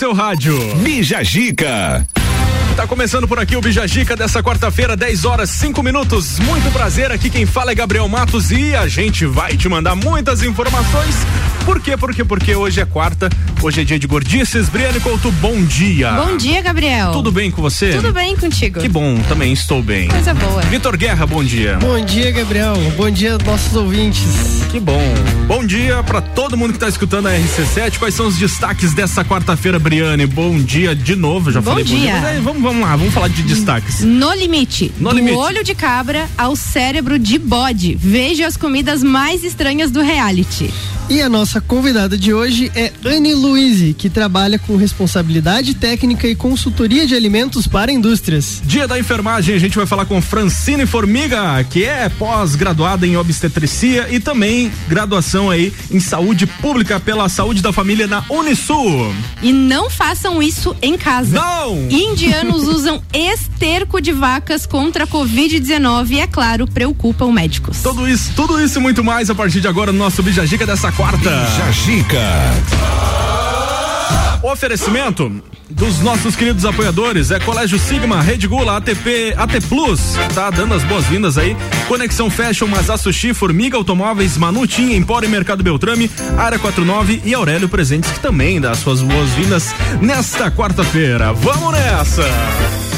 seu rádio. Bija Gica. Tá começando por aqui o Bijagica dessa quarta-feira, 10 horas 5 minutos. Muito prazer, aqui quem fala é Gabriel Matos e a gente vai te mandar muitas informações. Por quê? Por quê? Porque hoje é quarta, hoje é dia de gordices. Briane Couto, bom dia. Bom dia, Gabriel. Tudo bem com você? Tudo bem contigo. Que bom, também estou bem. Coisa boa. Vitor Guerra, bom dia. Bom dia, Gabriel. Bom dia, nossos ouvintes. Que bom. Bom dia para todo mundo que tá escutando a RC7. Quais são os destaques dessa quarta-feira, Briane? Bom dia de novo. Já bom falei dia. bom dia. Mas aí, vamos, vamos lá, vamos falar de destaques. No limite. No do limite. olho de cabra ao cérebro de bode. Veja as comidas mais estranhas do reality. E a nossa convidada de hoje é Anne Luiz, que trabalha com responsabilidade técnica e consultoria de alimentos para indústrias. Dia da enfermagem, a gente vai falar com Francine Formiga, que é pós-graduada em obstetricia e também graduação aí em saúde pública pela saúde da família na Unisul. E não façam isso em casa. Não! Indianos usam esterco de vacas contra a Covid-19 e, é claro, preocupam médicos. Tudo isso, tudo isso e muito mais a partir de agora no nosso Bijagica dessa quarta. Bija Gica. Oferecimento dos nossos queridos apoiadores é Colégio Sigma, Rede Gula, ATP, AT Plus, tá dando as boas-vindas aí. Conexão Fashion, Mazá Sushi, Formiga Automóveis, Manutim, Empório e Mercado Beltrame, Área 49 e Aurélio Presentes, que também dá as suas boas-vindas nesta quarta-feira. Vamos nessa!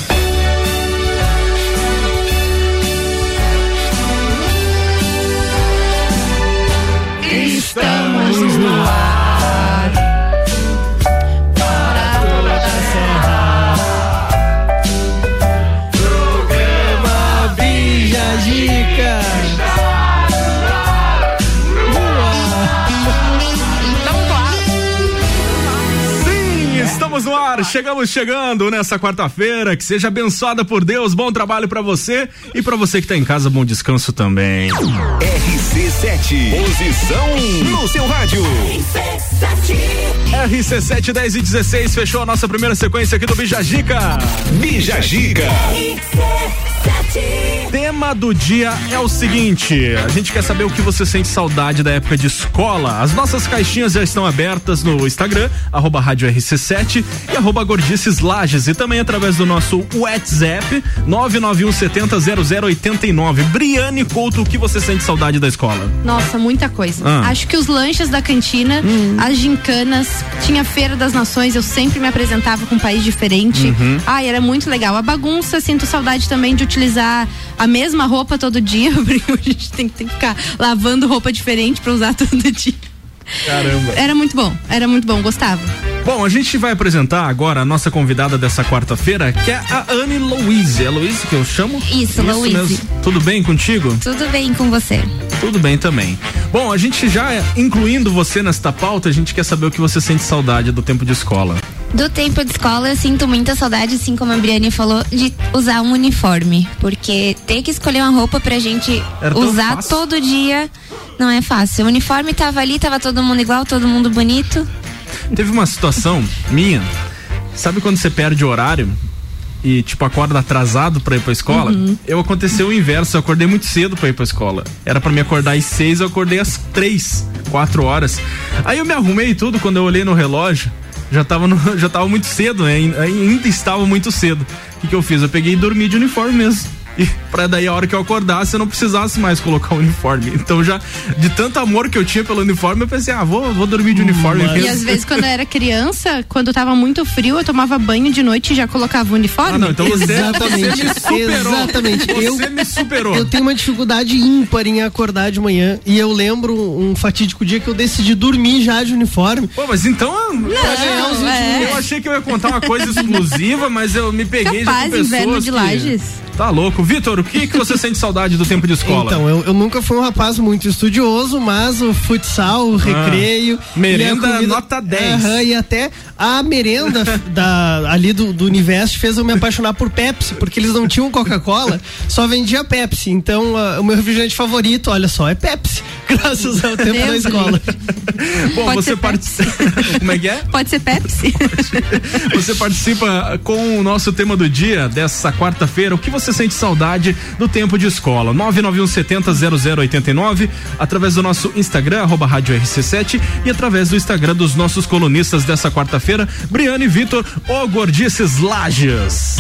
Estamos no ar, chegamos chegando nessa quarta-feira. Que seja abençoada por Deus. Bom trabalho pra você e pra você que tá em casa, bom descanso também. RC7. Posição no seu rádio. RC7 10 e 16 fechou a nossa primeira sequência aqui do Bijagica. Bija Gica. Tema do dia é o seguinte: a gente quer saber o que você sente saudade da época de escola. As nossas caixinhas já estão abertas no Instagram, arroba rádio RC7 e arroba Gordices Lages e também através do nosso WhatsApp 991 70 0089. Briane Couto, o que você sente saudade da escola? Nossa, muita coisa. Ah. Acho que os lanches da cantina, as gincanas, tinha Feira das Nações, eu sempre me apresentava com um país diferente. Uhum. Ai, era muito legal. A bagunça, sinto saudade também de utilizar a mesma roupa todo dia, porque a gente tem, tem que ficar lavando roupa diferente pra usar todo dia. Caramba. Era muito bom, era muito bom, gostava. Bom, a gente vai apresentar agora a nossa convidada dessa quarta-feira, que é a Anne Louise. É Louise que eu chamo? Isso, Louise. mesmo. Tudo bem contigo? Tudo bem com você? Tudo bem também. Bom, a gente já incluindo você nesta pauta, a gente quer saber o que você sente saudade do tempo de escola. Do tempo de escola, eu sinto muita saudade, assim como a Briane falou, de usar um uniforme. Porque ter que escolher uma roupa pra gente Era usar todo dia não é fácil. O uniforme tava ali, tava todo mundo igual, todo mundo bonito. Teve uma situação minha, sabe quando você perde o horário? E, tipo, acorda atrasado pra ir pra escola? Uhum. Eu aconteceu o inverso, eu acordei muito cedo pra ir pra escola. Era pra me acordar às seis, eu acordei às três, quatro horas. Aí eu me arrumei tudo, quando eu olhei no relógio, já tava, no- já tava muito cedo, né? Ain- Ainda estava muito cedo. O que, que eu fiz? Eu peguei e dormi de uniforme mesmo. E pra daí a hora que eu acordasse eu não precisasse mais colocar o uniforme. Então já, de tanto amor que eu tinha pelo uniforme, eu pensei, ah, vou, vou dormir de uniforme E mesmo. às vezes, quando eu era criança, quando tava muito frio, eu tomava banho de noite e já colocava o uniforme. Ah, não, então você, Exatamente, você me superou. exatamente. Você Eu- me superou. Eu tenho uma dificuldade ímpar em acordar de manhã e eu lembro um fatídico dia que eu decidi dormir já de uniforme. Pô, mas então. os 20 é. Eu achei que eu ia contar uma coisa exclusiva, mas eu me peguei já com Capaz, pessoas inverno de que- Lages. Tá louco. Vitor, o que que você sente saudade do tempo de escola? Então, eu, eu nunca fui um rapaz muito estudioso, mas o futsal, o recreio. Ah. merenda e a nota 10. Aham, e até a merenda da, ali do, do Univest fez eu me apaixonar por Pepsi, porque eles não tinham Coca-Cola, só vendia Pepsi. Então, ah, o meu refrigerante favorito, olha só, é Pepsi. Graças ao tempo Deus da escola. Bom, Pode você participa. Como é que é? Pode ser Pepsi. Você participa com o nosso tema do dia dessa quarta-feira. O que você sente saudade do tempo de escola? 991700089, através do nosso Instagram, arroba Rádio RC7 e através do Instagram dos nossos colunistas dessa quarta-feira, Briane e Vitor, o Gordices Lages.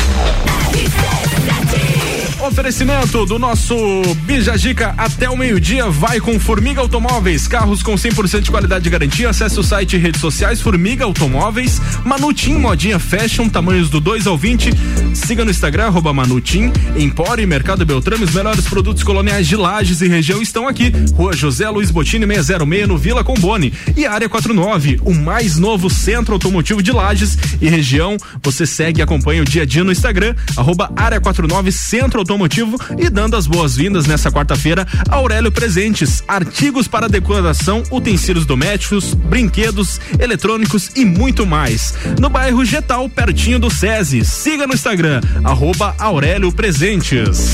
Oferecimento do nosso Bijagica até o meio-dia vai com Formiga Automóveis, carros com 100% de qualidade de garantia. Acesse o site e redes sociais Formiga Automóveis, Manutim Modinha Fashion, tamanhos do 2 ao 20. Siga no Instagram arroba Manutim, Empório e Mercado Beltrame, os melhores produtos coloniais de Lages e região estão aqui. Rua José Luiz Botini 606 no Vila Combone e Área 49, o mais novo centro automotivo de Lages e região. Você segue e acompanha o dia a dia no Instagram arroba Área 49 Centro Automotivo e dando as boas-vindas nessa quarta-feira a Aurélio Presentes, artigos para decoração, utensílios domésticos, brinquedos, eletrônicos e muito mais. No bairro Getal, pertinho do SESI. Siga no Instagram, arroba Aurélio Presentes.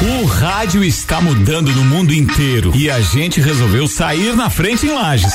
O rádio está mudando no mundo inteiro e a gente resolveu sair na frente em Lages.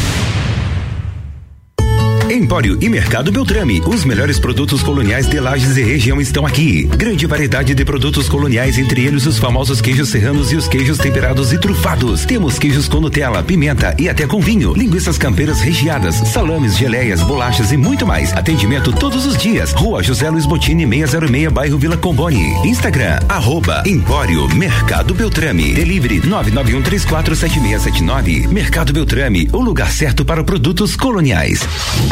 Empório e Mercado Beltrame. Os melhores produtos coloniais de Lages e região estão aqui. Grande variedade de produtos coloniais, entre eles os famosos queijos serranos e os queijos temperados e trufados. Temos queijos com Nutella, pimenta e até com vinho. Linguiças campeiras recheadas, salames, geleias, bolachas e muito mais. Atendimento todos os dias. Rua José Luiz Botini, 606, bairro Vila Comboni. Instagram, arroba Empório Mercado Beltrame. Delivery 991347679. Mercado Beltrame, o lugar certo para produtos coloniais.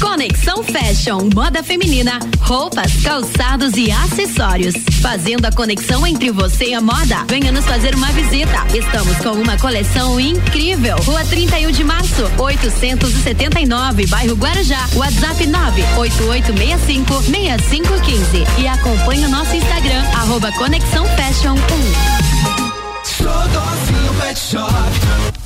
Conexão Fashion, moda feminina, roupas, calçados e acessórios. Fazendo a conexão entre você e a moda. Venha nos fazer uma visita. Estamos com uma coleção incrível. Rua 31 de março, 879, bairro Guarujá. WhatsApp 98865 6515. E acompanhe o nosso Instagram, arroba Conexão Fashion 1. Xodózinho Pet Shop.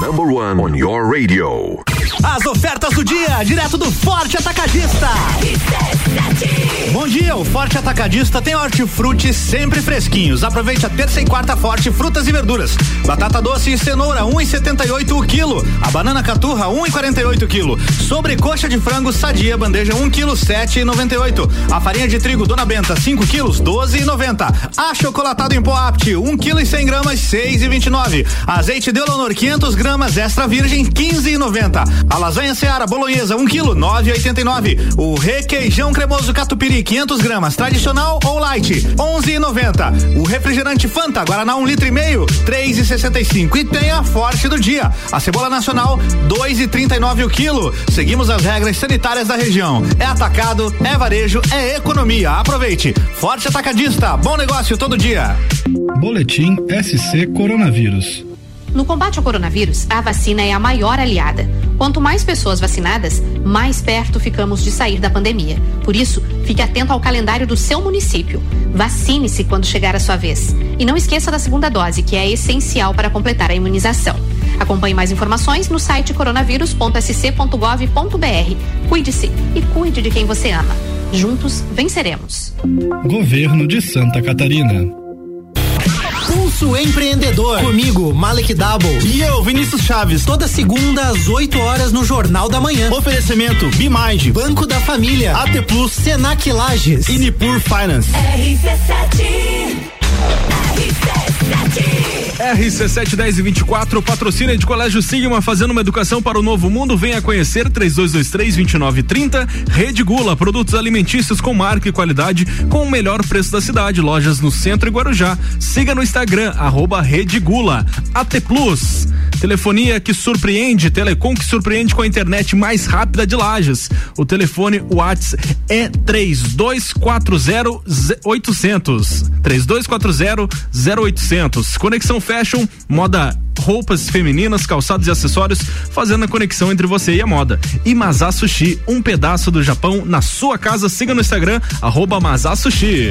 Number one on your radio. As ofertas do dia, direto do Forte Atacadista. Bom dia, o Forte Atacadista tem hortifruti sempre fresquinhos. Aproveite a terça e quarta forte frutas e verduras. Batata doce e cenoura 1,78 um o quilo. A banana caturra 1,48 um o quilo. Sobrecoxa de frango sadia bandeja 1 um quilo 7,98. A farinha de trigo Dona Benta 5 quilos 12,90. Achocolatado em pó apt 1 quilo e 100 gramas 6,29. Azeite de Leonor 500 gramas extra virgem 15,90. A lasanha Seara Bolonhesa, 1 kg, 9,89. O requeijão cremoso catupiry, 500 gramas, tradicional ou light, 11,90. O refrigerante Fanta Guaraná, 1 litro e meio, 3,65. E tem a forte do dia. A cebola nacional, 2,39 o quilo. Seguimos as regras sanitárias da região. É atacado, é varejo, é economia. Aproveite. Forte atacadista, bom negócio todo dia. Boletim SC Coronavírus. No combate ao coronavírus, a vacina é a maior aliada. Quanto mais pessoas vacinadas, mais perto ficamos de sair da pandemia. Por isso, fique atento ao calendário do seu município. Vacine-se quando chegar a sua vez. E não esqueça da segunda dose, que é essencial para completar a imunização. Acompanhe mais informações no site coronavírus.sc.gov.br. Cuide-se e cuide de quem você ama. Juntos venceremos. Governo de Santa Catarina. Pulso Empreendedor. Comigo, Malek Double. E eu, Vinícius Chaves. Toda segunda às 8 horas no Jornal da Manhã. Oferecimento Bimind. Banco da Família. AT Plus. Senac Lages. E Nipur Finance. RC7 RC7 10 e 24, patrocínio de Colégio Sigma, fazendo uma educação para o novo mundo. Venha conhecer 3223 2930. Rede Gula, produtos alimentícios com marca e qualidade, com o melhor preço da cidade. Lojas no centro e Guarujá. Siga no Instagram, arroba Rede Gula. AT Plus. Telefonia que surpreende, Telecom que surpreende com a internet mais rápida de Lages. O telefone Whats é 3240 800. 3240 0800. Conexão Fashion, moda roupas femininas, calçados e acessórios, fazendo a conexão entre você e a moda. E Mazá Sushi, um pedaço do Japão na sua casa. Siga no Instagram, arroba Sushi.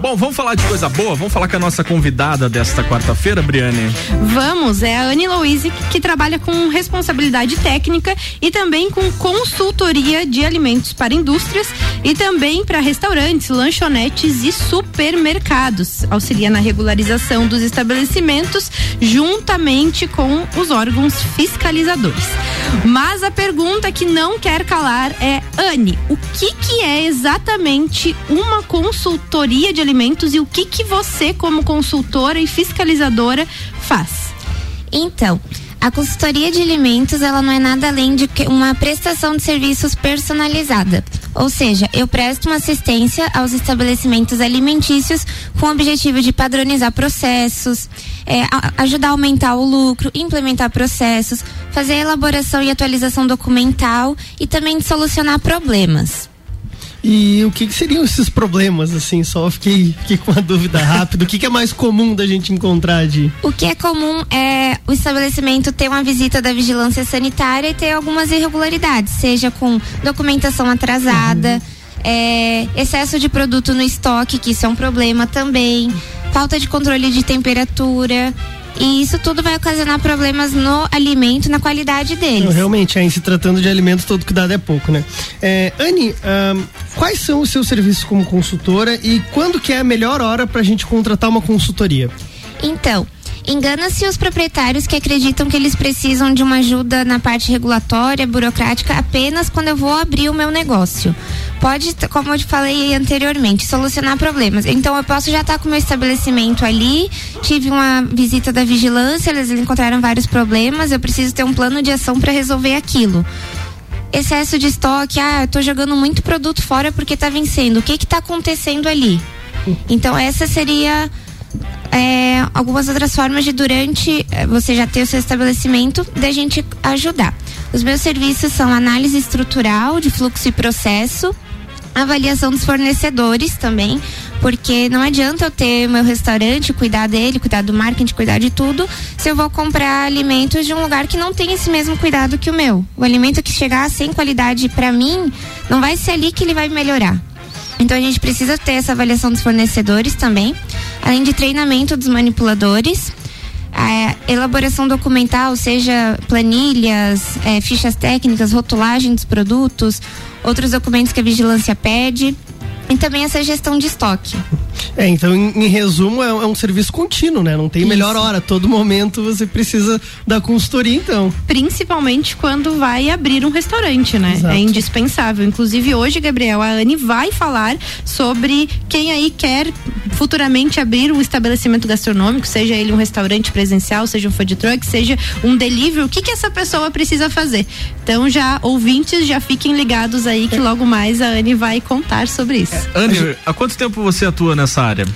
Bom, vamos falar de coisa boa? Vamos falar com a nossa convidada desta quarta-feira, Briane? Vamos, é a Anne Louise que, trabalha com responsabilidade técnica e também com consultoria de alimentos para indústrias e também para restaurantes, lanchonetes e supermercados. Auxilia na regularização dos estabelecimentos juntamente com os órgãos fiscalizadores. Mas a pergunta que não quer calar é, Anne, o que que é exatamente uma consultoria de alimentos e o que que você como consultora e fiscalizadora faz? Então, a consultoria de alimentos, ela não é nada além de uma prestação de serviços personalizada. Ou seja, eu presto uma assistência aos estabelecimentos alimentícios com o objetivo de padronizar processos, é, ajudar a aumentar o lucro, implementar processos, fazer a elaboração e atualização documental e também de solucionar problemas. E o que, que seriam esses problemas, assim? Só fiquei, fiquei com uma dúvida rápida. O que, que é mais comum da gente encontrar de. O que é comum é o estabelecimento ter uma visita da vigilância sanitária e ter algumas irregularidades, seja com documentação atrasada, é, excesso de produto no estoque, que isso é um problema também, falta de controle de temperatura. E isso tudo vai ocasionar problemas no alimento, na qualidade Não, deles. realmente, aí se tratando de alimentos, todo cuidado é pouco, né? É, Anne, ahn, quais são os seus serviços como consultora e quando que é a melhor hora pra gente contratar uma consultoria? Então, engana-se os proprietários que acreditam que eles precisam de uma ajuda na parte regulatória, burocrática, apenas quando eu vou abrir o meu negócio. Pode, como eu te falei anteriormente, solucionar problemas. Então, eu posso já estar com o meu estabelecimento ali, tive uma visita da vigilância, eles encontraram vários problemas, eu preciso ter um plano de ação para resolver aquilo excesso de estoque, ah, eu tô jogando muito produto fora porque tá vencendo. O que que tá acontecendo ali? Então essa seria é, algumas outras formas de durante eh, você já ter o seu estabelecimento da gente ajudar. Os meus serviços são análise estrutural de fluxo e processo, avaliação dos fornecedores também, porque não adianta eu ter meu restaurante, cuidar dele, cuidar do marketing, cuidar de tudo, se eu vou comprar alimentos de um lugar que não tem esse mesmo cuidado que o meu. O alimento que chegar sem qualidade para mim, não vai ser ali que ele vai melhorar. Então a gente precisa ter essa avaliação dos fornecedores também, além de treinamento dos manipuladores, a elaboração documental, seja planilhas, eh, fichas técnicas, rotulagem dos produtos, outros documentos que a vigilância pede. E também essa gestão de estoque. É, então, em, em resumo, é, é um serviço contínuo, né? Não tem melhor hora. Todo momento você precisa da consultoria, então. Principalmente quando vai abrir um restaurante, né? Exato. É indispensável. Inclusive, hoje, Gabriel, a Anne vai falar sobre quem aí quer futuramente abrir um estabelecimento gastronômico, seja ele um restaurante presencial, seja um food truck, seja um delivery. O que, que essa pessoa precisa fazer? Então, já ouvintes, já fiquem ligados aí que logo mais a Anne vai contar sobre isso. Anne, há quanto tempo você atua nessa área?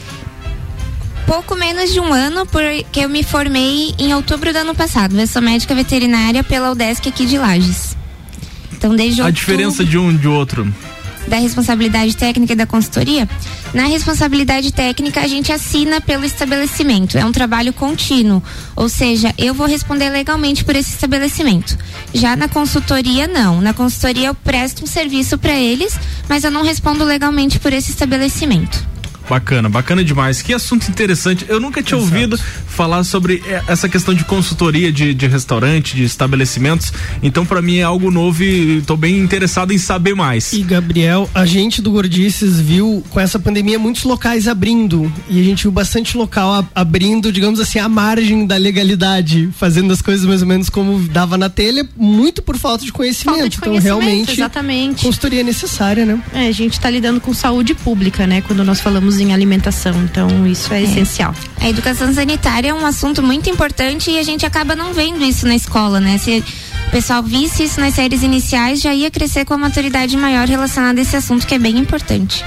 Pouco menos de um ano, porque eu me formei em outubro do ano passado. Eu sou médica veterinária pela UDESC aqui de Lages. Então, desde A outubro, diferença de um de outro. da responsabilidade técnica e da consultoria, na responsabilidade técnica a gente assina pelo estabelecimento. É um trabalho contínuo, ou seja, eu vou responder legalmente por esse estabelecimento. Já na consultoria não. Na consultoria eu presto um serviço para eles, mas eu não respondo legalmente por esse estabelecimento. Bacana, bacana demais. Que assunto interessante. Eu nunca tinha ouvido falar sobre eh, essa questão de consultoria de, de restaurante, de estabelecimentos. Então, para mim é algo novo e tô bem interessado em saber mais. E Gabriel, a gente do Gordices viu com essa pandemia muitos locais abrindo e a gente viu bastante local abrindo, digamos assim, à margem da legalidade, fazendo as coisas mais ou menos como dava na telha, muito por falta de conhecimento. Falta de então conhecimento, realmente exatamente. consultoria é necessária, né? É, a gente está lidando com saúde pública, né? Quando nós falamos em alimentação. Então, isso é, essencial. A educação sanitária é um assunto muito importante e a gente acaba não vendo isso na escola, né? Se o pessoal visse isso nas séries iniciais, já ia crescer com a maturidade maior relacionada a esse assunto que é bem importante.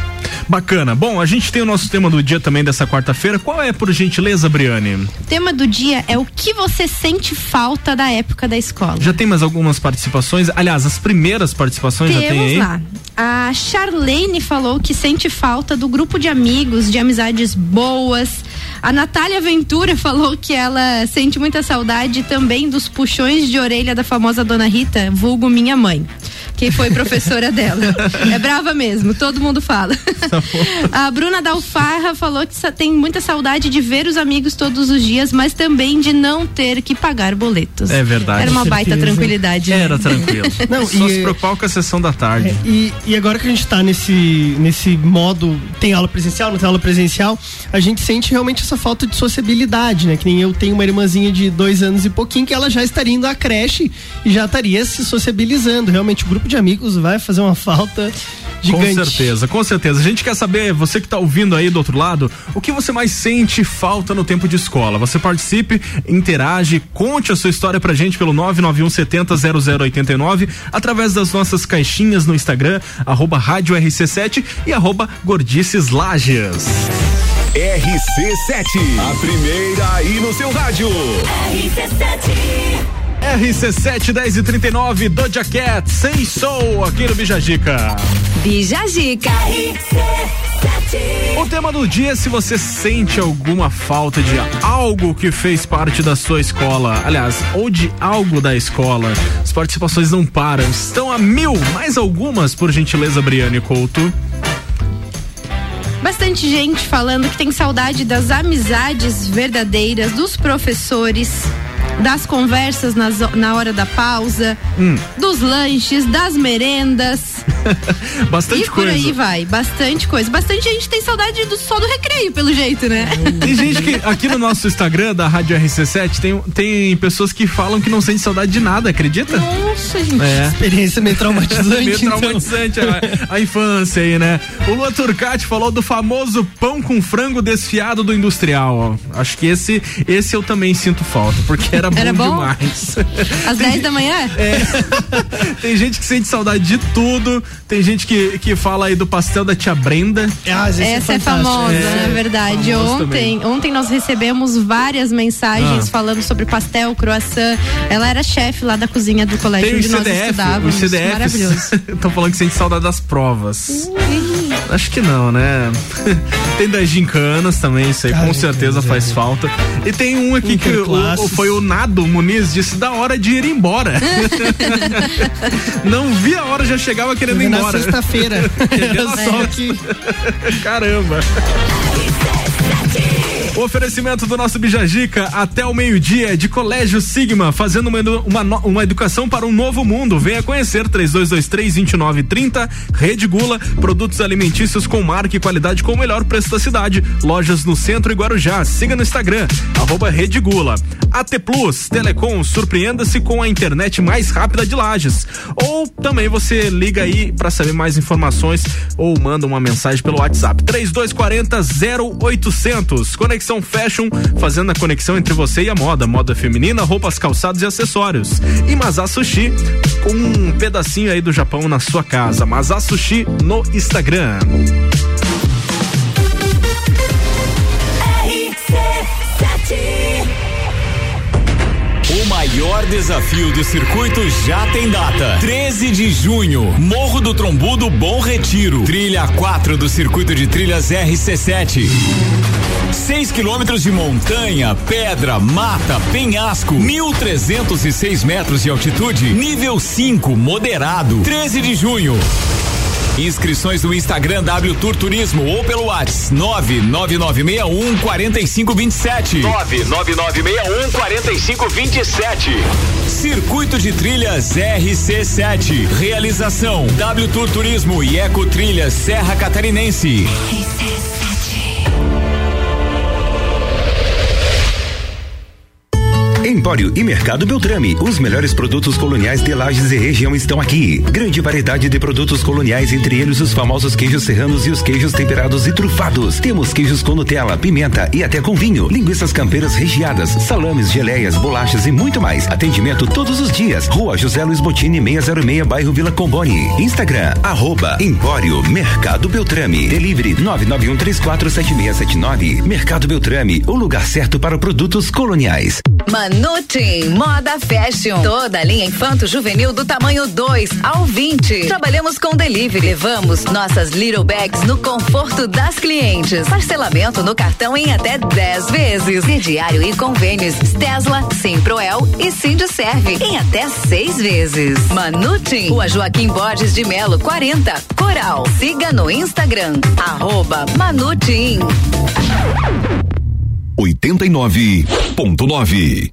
Bacana. Bom, a gente tem o nosso tema do dia também dessa quarta-feira. Qual é, por gentileza, Briane? O tema do dia é o que você sente falta da época da escola. Já tem mais algumas participações? Aliás, as primeiras participações já tem Temos aí? lá. A Charlene falou que sente falta do grupo de amigos, de amizades boas. A Natália Ventura falou que ela sente muita saudade também dos puxões de orelha da famosa Dona Rita, vulgo minha mãe, que foi professora dela. É brava mesmo, todo mundo fala. A Bruna Dalfarra falou que tem muita saudade de ver os amigos todos os dias, mas também de não ter que pagar boletos. É verdade. Era uma baita tranquilidade. né? Era tranquilo. Não, Só e- se preocupar com a sessão da tarde. E, e agora que a gente tá nesse, nesse modo, tem aula presencial, não tem aula presencial, a gente sente realmente essa falta de sociabilidade, né? Que nem eu tenho uma irmãzinha de dois anos e pouquinho que ela já estaria indo à creche e já estaria se sociabilizando. Realmente o grupo de amigos vai fazer uma falta gigante. Com certeza, com certeza. A gente quer saber, você que está ouvindo aí do outro lado, o que você mais sente falta no tempo de escola? Você participe, interage, conte a sua história pra gente pelo 991 70 0089 através das nossas caixinhas no Instagram, arroba rádio RC7 e arroba gordices lages. RC7, a primeira aí no seu rádio. RC7 10 e 39 Doja Cat, sem soul aqui no Bijagica. Bijagica. O tema do dia é se você sente alguma falta de algo que fez parte da sua escola, aliás, ou de algo da escola. As participações não param, estão a mil, mais algumas, por gentileza, Briane Couto. Bastante gente falando que tem saudade das amizades verdadeiras, dos professores, das conversas nas- na hora da pausa, Hum. dos lanches, das merendas. Bastante e por coisa. aí vai, bastante coisa. Bastante gente tem saudade do, só do recreio, pelo jeito, né? Tem gente que aqui no nosso Instagram da Rádio RC7 tem, tem pessoas que falam que não sente saudade de nada, acredita? Nossa, gente. É. Experiência meio traumatizante. Meio então. traumatizante a, a infância aí, né? O Lua Turcati falou do famoso pão com frango desfiado do industrial. ó. Acho que esse, esse eu também sinto falta, porque era bom, Era bom? demais. Às 10 da manhã? É. Tem gente que sente saudade de tudo. Tem gente que, que fala aí do pastel da tia Brenda. Ah, esse Essa é, fantástico. famosa, É, na verdade. famoso Ontem, ontem nós recebemos várias mensagens Ah. falando sobre pastel, croissant. Ela era chefe lá da cozinha do colégio Tem onde os nós CDF, estudávamos. os CDFs Maravilhoso. estão falando que sente saudade das provas. Acho que não, né? tem das gincanas também, isso aí com certeza é. faz falta. E tem um aqui que o- foi o Nado Muniz, disse da hora de ir embora. não vi a hora, já chegava querendo ir Na embora. sexta-feira. Era Nossa. só que. Caramba. Oferecimento do nosso Bijagica até o meio-dia de Colégio Sigma, fazendo uma, uma, uma educação para um novo mundo. Venha conhecer 3223-2930, Rede Gula, produtos alimentícios com marca e qualidade com o melhor preço da cidade. Lojas no centro e Guarujá. Siga no Instagram, arroba Rede Gula. AT Plus, Telecom, surpreenda-se com a internet mais rápida de Lages. Ou também você liga aí para saber mais informações ou manda uma mensagem pelo WhatsApp 3240 0800. Conexão Fashion, fazendo a conexão entre você e a moda, moda feminina, roupas, calçados e acessórios. E Mazá Sushi, com um pedacinho aí do Japão na sua casa. Mazá Sushi no Instagram. O maior desafio do circuito já tem data. 13 de junho, Morro do Trombudo Bom Retiro. Trilha 4 do circuito de trilhas RC7. 6 quilômetros de montanha, pedra, mata, penhasco, 1.306 metros de altitude, nível 5, moderado. 13 de junho. Inscrições no Instagram W Tour Turismo ou pelo WhatsApp 99961 4527. 99961 4527. Circuito de Trilhas RC7. Realização W Tour Turismo e Eco Trilhas Serra Catarinense. Empório e Mercado Beltrame. Os melhores produtos coloniais de Lages e região estão aqui. Grande variedade de produtos coloniais, entre eles os famosos queijos serranos e os queijos temperados e trufados. Temos queijos com Nutella, pimenta e até com vinho. Linguiças campeiras recheadas, salames, geleias, bolachas e muito mais. Atendimento todos os dias. Rua José Luiz Botini, 606, bairro Vila Comboni. Instagram, arroba Empório Mercado Beltrame. Delivery 991347679. Mercado Beltrame, o lugar certo para produtos coloniais. Manutim Moda Fashion. Toda linha infanto juvenil do tamanho 2 ao 20. Trabalhamos com delivery. Levamos nossas little bags no conforto das clientes. Parcelamento no cartão em até 10 vezes. Crediário e convênios Tesla, Simproel e Sindserve em até seis vezes. Manutim, Rua Joaquim Borges de Melo, 40, Coral. Siga no Instagram, arroba Manutim. 89.9.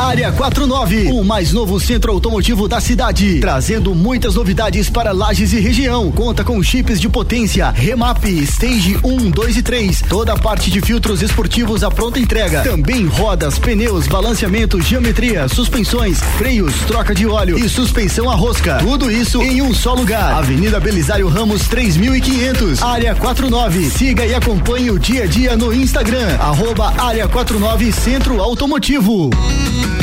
Área 49, o mais novo centro automotivo da cidade, trazendo muitas novidades para Lages e região. Conta com chips de potência, remap, stage 1, 2 e 3, toda a parte de filtros esportivos à pronta entrega. Também rodas, pneus, balanceamento, geometria, suspensões, freios, troca de óleo e suspensão a rosca. Tudo isso em um só lugar. Avenida Belisário Ramos 3500, Área 49. Siga e acompanhe o dia a dia no Instagram, arroba Área 49 Centro Automotivo.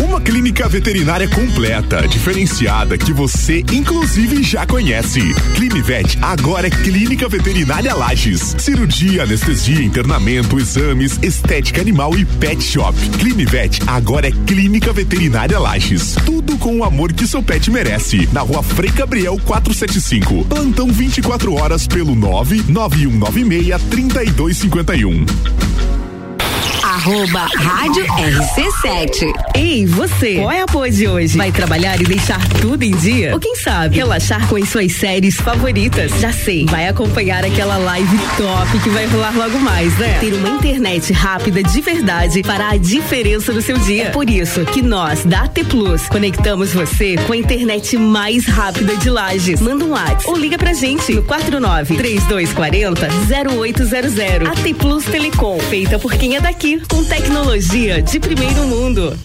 Uma clínica veterinária completa, diferenciada, que você inclusive já conhece. Climivet agora é Clínica Veterinária Lages. Cirurgia, anestesia, internamento, exames, estética animal e pet shop. Climivet agora é Clínica Veterinária Lages. Tudo com o amor que seu pet merece. Na rua Frei Gabriel 475. Plantão 24 horas pelo 99196 3251. Arroba Rádio RC7. Ei, você, qual é a pose de hoje? Vai trabalhar e deixar tudo em dia? Ou quem sabe, relaxar com as suas séries favoritas? Já sei, vai acompanhar aquela live top que vai rolar logo mais, né? Ter uma internet rápida de verdade fará a diferença no seu dia. É por isso que nós, da AT Plus, conectamos você com a internet mais rápida de Lages. Manda um WhatsApp ou liga pra gente no 49 3240 0800. AT Plus Telecom, feita por quem é daqui, com tecnologia de primeiro mundo.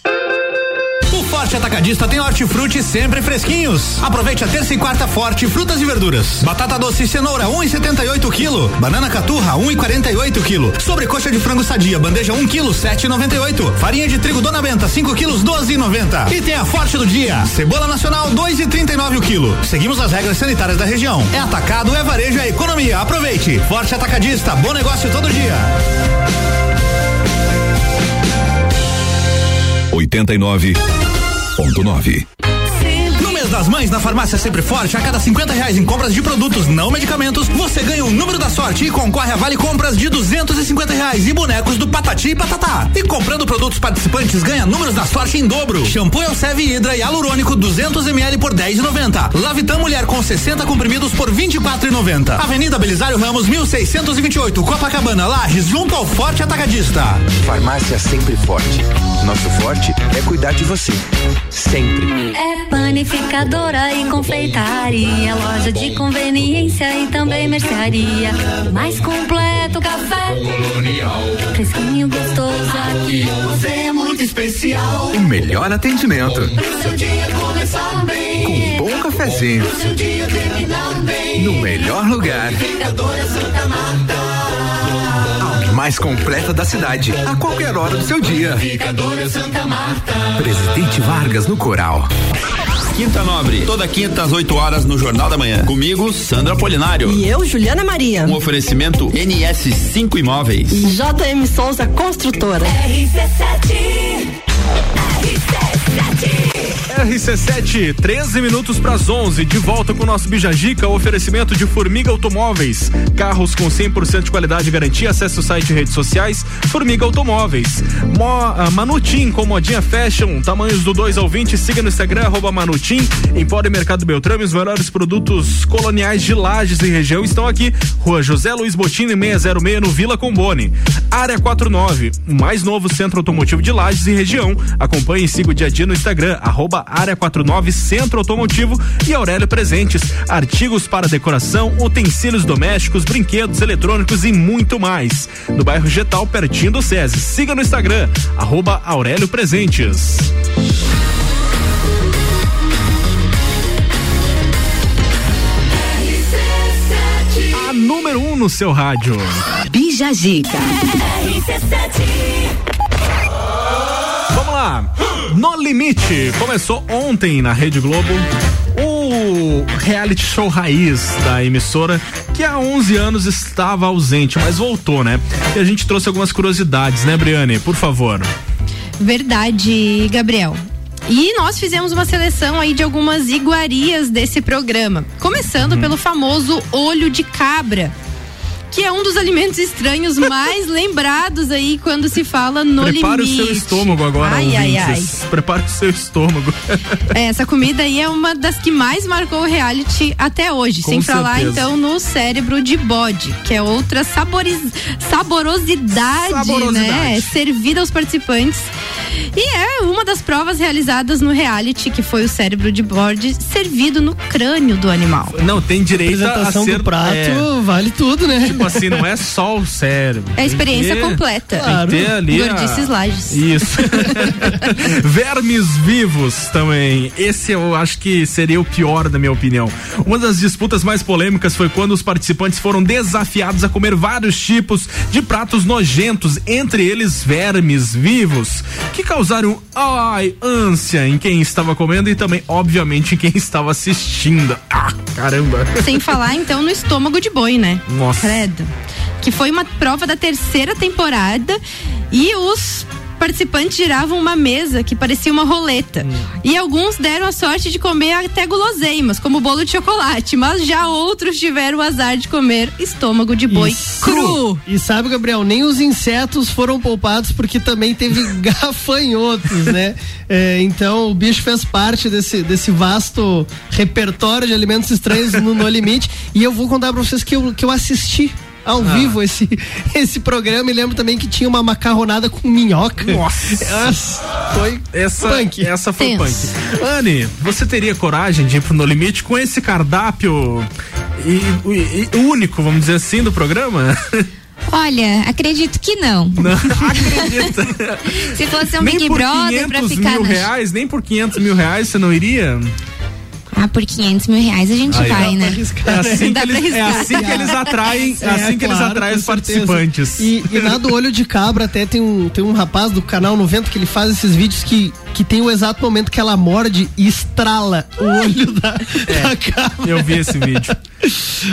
O Forte Atacadista tem hortifruti sempre fresquinhos. Aproveite a terça e quarta forte frutas e verduras. Batata doce e cenoura 1,78 kg. Banana caturra 1,48 kg. Sobrecoxa de frango sadia bandeja 1 kg 7,98. Farinha de trigo Dona Benta 5 kg 12,90. E tem a forte do dia. Cebola nacional 2,39 o quilo. Seguimos as regras sanitárias da região. É atacado, é varejo, é economia. Aproveite. Forte Atacadista, bom negócio todo dia. 89.9. Mês das Mães na Farmácia Sempre Forte, a cada 50 reais em compras de produtos não medicamentos, você ganha o número da sorte e concorre a vale compras de 250 reais e bonecos do Patati e Patatá. E comprando produtos participantes, ganha números da sorte em dobro. Shampoo Elseve Hidra e Alurônico 200 ml por 10,90. Lavitam Mulher com 60 comprimidos por 24,90. Avenida Belisário Ramos 1628, Copacabana, Lages, junto ao Forte Atacadista. Farmácia Sempre Forte. Nosso forte é cuidar de você. Sempre. É panificadora e confeitaria, loja de conveniência e também mercearia. Mais completo café. Colonial. Fresquinho gostoso aqui. Você é muito especial. O melhor atendimento. Pro seu dia começar bem. Com bom cafezinho. Pro seu dia terminar bem. No melhor lugar. Panificadora Santa Marta. Mais completa da cidade. A qualquer hora do seu dia. Panificadora Santa Marta. Presidente Vargas no Coral. Quinta Nobre, toda quinta às 8 horas no Jornal da Manhã. Comigo, Sandra Polinário. E eu, Juliana Maria. Um oferecimento NS5 Imóveis. JM Souza Construtora. RC7. RC7. RC7, 13 minutos para as 11, de volta com o nosso Bijagica, oferecimento de Formiga Automóveis. Carros com 100% de qualidade e garantia. Acesse o site e redes sociais Formiga Automóveis. Mo, uh, Manutim com modinha fashion, tamanhos do 2 ao 20. Siga no Instagram, arroba Manutim. Empório Mercado Beltrame, os melhores produtos coloniais de lajes e região estão aqui. Rua José Luiz Botini, 606, no Vila Combone. Área 49, o mais novo centro automotivo de lajes e região. Acompanhe e siga o dia a dia no Instagram, arroba Área 49 Centro Automotivo e Aurélio Presentes. Artigos para decoração, utensílios domésticos, brinquedos eletrônicos e muito mais. No bairro Getal, pertinho do SESI. Siga no Instagram, arroba Aurélio Presentes. A número 1 um no seu rádio. Bijagica. Vamos lá. No Limite. Começou ontem na Rede Globo o reality show raiz da emissora, que há 11 anos estava ausente, mas voltou, né? E a gente trouxe algumas curiosidades, né, Briane? Por favor. Verdade, Gabriel. E nós fizemos uma seleção aí de algumas iguarias desse programa. Começando pelo famoso olho de cabra. Que é um dos alimentos estranhos mais lembrados aí quando se fala no Prepare limite. o seu estômago agora, ai, ai, ai. Prepare o seu estômago. É, essa comida aí é uma das que mais marcou o reality até hoje. Com sem falar, certeza. então, no cérebro de bode, que é outra saboriz... saborosidade, Saborosidade. né? Servida aos participantes. E é uma das provas realizadas no reality, que foi o cérebro de bode servido no crânio do animal. Não, tem direito a apresentação ser do prato é, vale tudo, né? Tipo assim, não é só o cérebro. É a Tem experiência que- completa. Tem que ter ali a- Gordices Lages. Isso. Vermes vivos também. Esse eu acho que seria o pior, na minha opinião. Uma das disputas mais polêmicas foi quando os participantes foram desafiados a comer vários tipos de pratos nojentos, entre eles vermes vivos, que causaram ai, ânsia em quem estava comendo e também, obviamente, em quem estava assistindo. Ah, caramba. Sem falar, então, no estômago de boi, né? Nossa. Credo. Que foi uma prova da terceira temporada e os participantes giravam uma mesa que parecia uma roleta. E alguns deram a sorte de comer até guloseimas, como bolo de chocolate, mas já outros tiveram o azar de comer estômago de boi cru. E sabe, Gabriel, nem os insetos foram poupados porque também teve gafanhotos, né? É, então o bicho fez parte desse, desse vasto repertório de alimentos estranhos no No Limite. E eu vou contar pra vocês que eu, que eu assisti. Ao Ah. vivo esse, esse programa e lembro também que tinha uma macarronada com minhoca. Nossa. Foi essa, punk. Essa foi Tenso. punk. Anne, você teria coragem de ir pro No Limite com esse cardápio e, e- e único, vamos dizer assim, do programa? Olha, acredito que não. Não, acredita. Se fosse um nem Big por Brother pra 500 ficar mil reais, nem por 500 mil reais você não iria? Ah, por 500 mil reais a gente Aí, vai, né? arriscar, É assim que eles- é assim que eles atraem- é assim que eles atraem os participantes. E, e na do olho de cabra até tem um, tem um rapaz do canal 90 que ele faz esses vídeos que que tem o exato momento que ela morde e estrala o olho da, da cabra. Eu vi esse vídeo.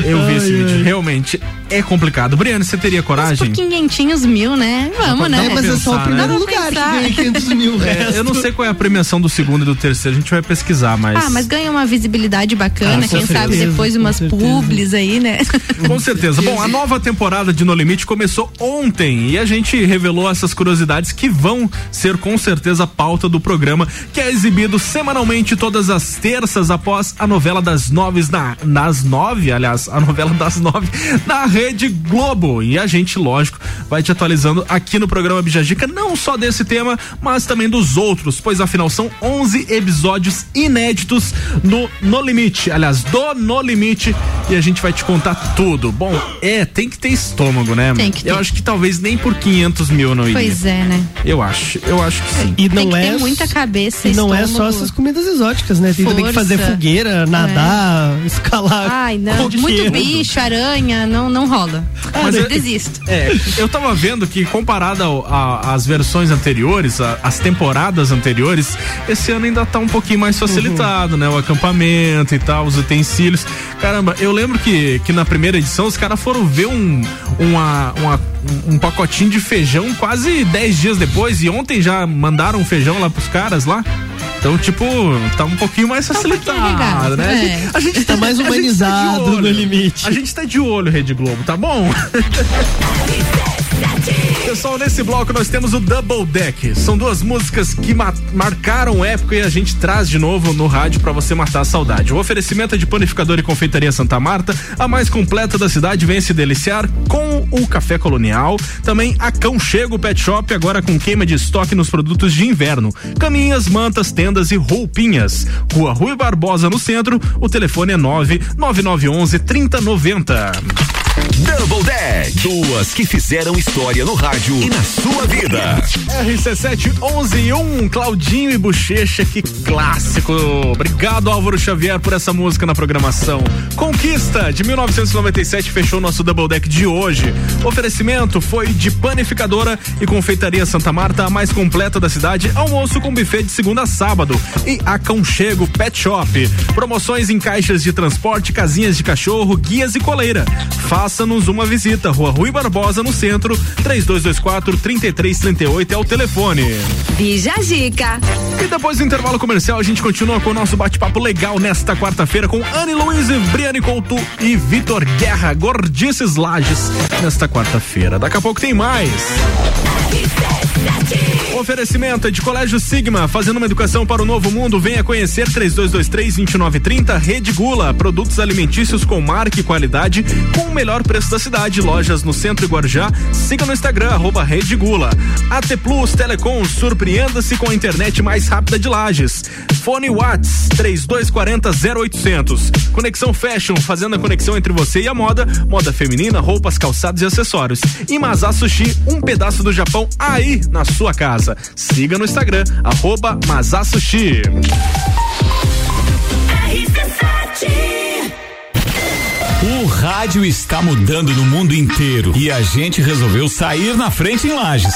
Eu vi Ai, esse vídeo. ai. Realmente é complicado. Briane, você teria coragem? Quinhentinhos mil, né? Vamos, né? Não, mas é só o pensar, primeiro né? lugar pensar. que ganha 500 mil. É, eu não sei qual é a premiação do segundo e do terceiro, a gente vai pesquisar, mas. Ah, mas ganha uma visibilidade bacana, Ah, quem sabe certeza, depois com umas publis aí, né? Com certeza. Bom, a nova temporada de No Limite começou ontem e a gente revelou essas curiosidades que vão ser com certeza a pauta do programa, que é exibido semanalmente todas as terças após a novela das nove na, nas nove, aliás, a novela das nove na Rede Globo. E a gente, lógico, vai te atualizando aqui no programa Bijagica, não só desse tema, mas também dos outros, pois afinal são 11 episódios inéditos no No Limite, aliás, do No Limite, e a gente vai te contar tudo. Bom, é, tem que ter estômago, né? Tem que ter. Eu acho que talvez nem por 500 mil não iria. Pois é, né? Eu acho, eu acho que sim. E não Tem que é ter muita cabeça E não é estômago. só essas comidas exóticas, né? Tem também que fazer Força. fogueira, nadar, escalar. Ai, não. Muito bicho, aranha, não, não rola. Mas eu é- desisto. É, eu tava vendo que comparado às versões anteriores, a- às temporadas anteriores, esse ano ainda tá um pouquinho mais facilitado, né? O acampamento e tal, os utensílios. Caramba, eu lembro que, que na primeira edição os caras foram ver um, uma, uma- um pacotinho de feijão quase 10 dias depois e ontem já mandaram um feijão lá pros caras lá. Então, tipo, tá um pouquinho mais facilitado, regado, né? é. A gente Tá mais a gente tá de humanizado olho. no limite. A gente tá de olho, Rede Globo, tá bom? Pessoal, nesse bloco nós temos o Double Deck. São duas músicas que ma- marcaram época e a gente traz de novo no rádio pra você matar a saudade. O oferecimento é de panificador e confeitaria Santa Marta, a mais completa da cidade, vem se deliciar com o café colonial. Também a Cão Chego Pet Shop, agora com queima de estoque nos produtos de inverno. Caminhas, mantas, tendas e roupinhas. Rua Rui Barbosa no centro, o telefone é 99911 3090. Double Deck. Duas que fizeram história no rádio e na sua vida. RC7 11 1, Claudinho e Bochecha, que clássico. Obrigado, Álvaro Xavier, por essa música na programação. Conquista de 1997 fechou nosso Double Deck de hoje. Oferecimento foi de panificadora e confeitaria Santa Marta, a mais completa da cidade. Almoço com buffet de segunda a sábado. E Aconchego Pet Shop. Promoções em caixas de transporte, casinhas de cachorro, guias e coleira. Uma visita. Rua Rui Barbosa, no centro. 3224 3338 é o telefone. Bija Zica. E depois do intervalo comercial, a gente continua com o nosso bate-papo legal nesta quarta-feira com Anne Luiz, Briane Couto e Vitor Guerra, Gordices Lages, nesta quarta-feira. Daqui a pouco tem mais. Oferecimento é de Colégio Sigma, fazendo uma educação para o novo mundo. Venha conhecer 3223-2930, Rede Gula, produtos alimentícios com marca e qualidade, com o melhor preço da cidade. Lojas no centro Guarujá. Siga no Instagram, arroba Rede Gula. AT Plus Telecom, surpreenda-se com a internet mais rápida de Lages. Fone Whats 3240 0800. Conexão Fashion, fazendo a conexão entre você e a moda, moda feminina, roupas, calçados e acessórios. E Sushi, um pedaço do Japão aí na sua casa. Siga no Instagram, arroba Mazá Sushi. O rádio está mudando no mundo inteiro e a gente resolveu sair na frente em Lages.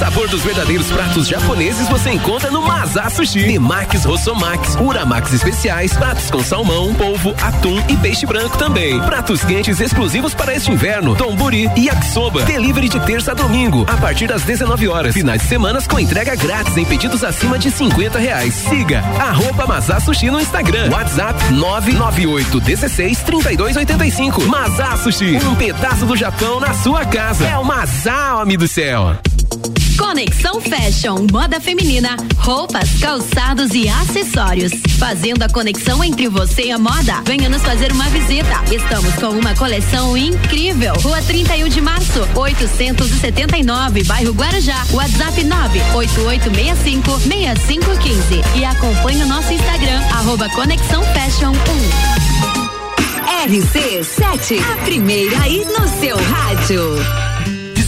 Sabor dos verdadeiros pratos japoneses você encontra no Mazá Sushi. Temakis Rossomax, Uramax especiais, pratos com salmão, polvo, atum e peixe branco também. Pratos quentes exclusivos para este inverno, tomburi e yakisoba. Delivery de terça a domingo, a partir das 19 horas. Finais de semanas com entrega grátis em pedidos acima de 50 reais. Siga arroba Mazá Sushi no Instagram. WhatsApp 998 16 32 85. Mazá Sushi, um pedaço do Japão na sua casa. É o Mazá, homem do céu. Conexão Fashion, moda feminina, roupas, calçados e acessórios. Fazendo a conexão entre você e a moda. Venha nos fazer uma visita. Estamos com uma coleção incrível. Rua 31 de março, 879, bairro Guarujá. WhatsApp 98865 6515. E acompanhe o nosso Instagram, arroba Conexão Fashion 1. RC7, a primeira aí no seu rádio.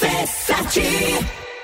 RC7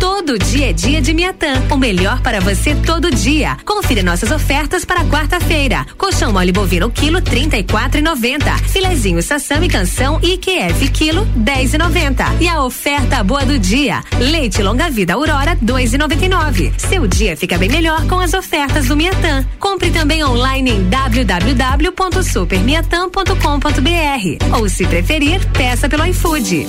Todo dia é dia de Miatã. O melhor para você todo dia. Confira nossas ofertas para quarta-feira. Colchão mole bovino quilo trinta e quatro e noventa. Filezinho sassami canção IQF quilo dez e noventa. E a oferta boa do dia. Leite longa vida Aurora dois e noventa e nove. Seu dia fica bem melhor com as ofertas do Miatã. Compre também online em www.supermiatã.com.br ou se preferir, peça pelo iFood.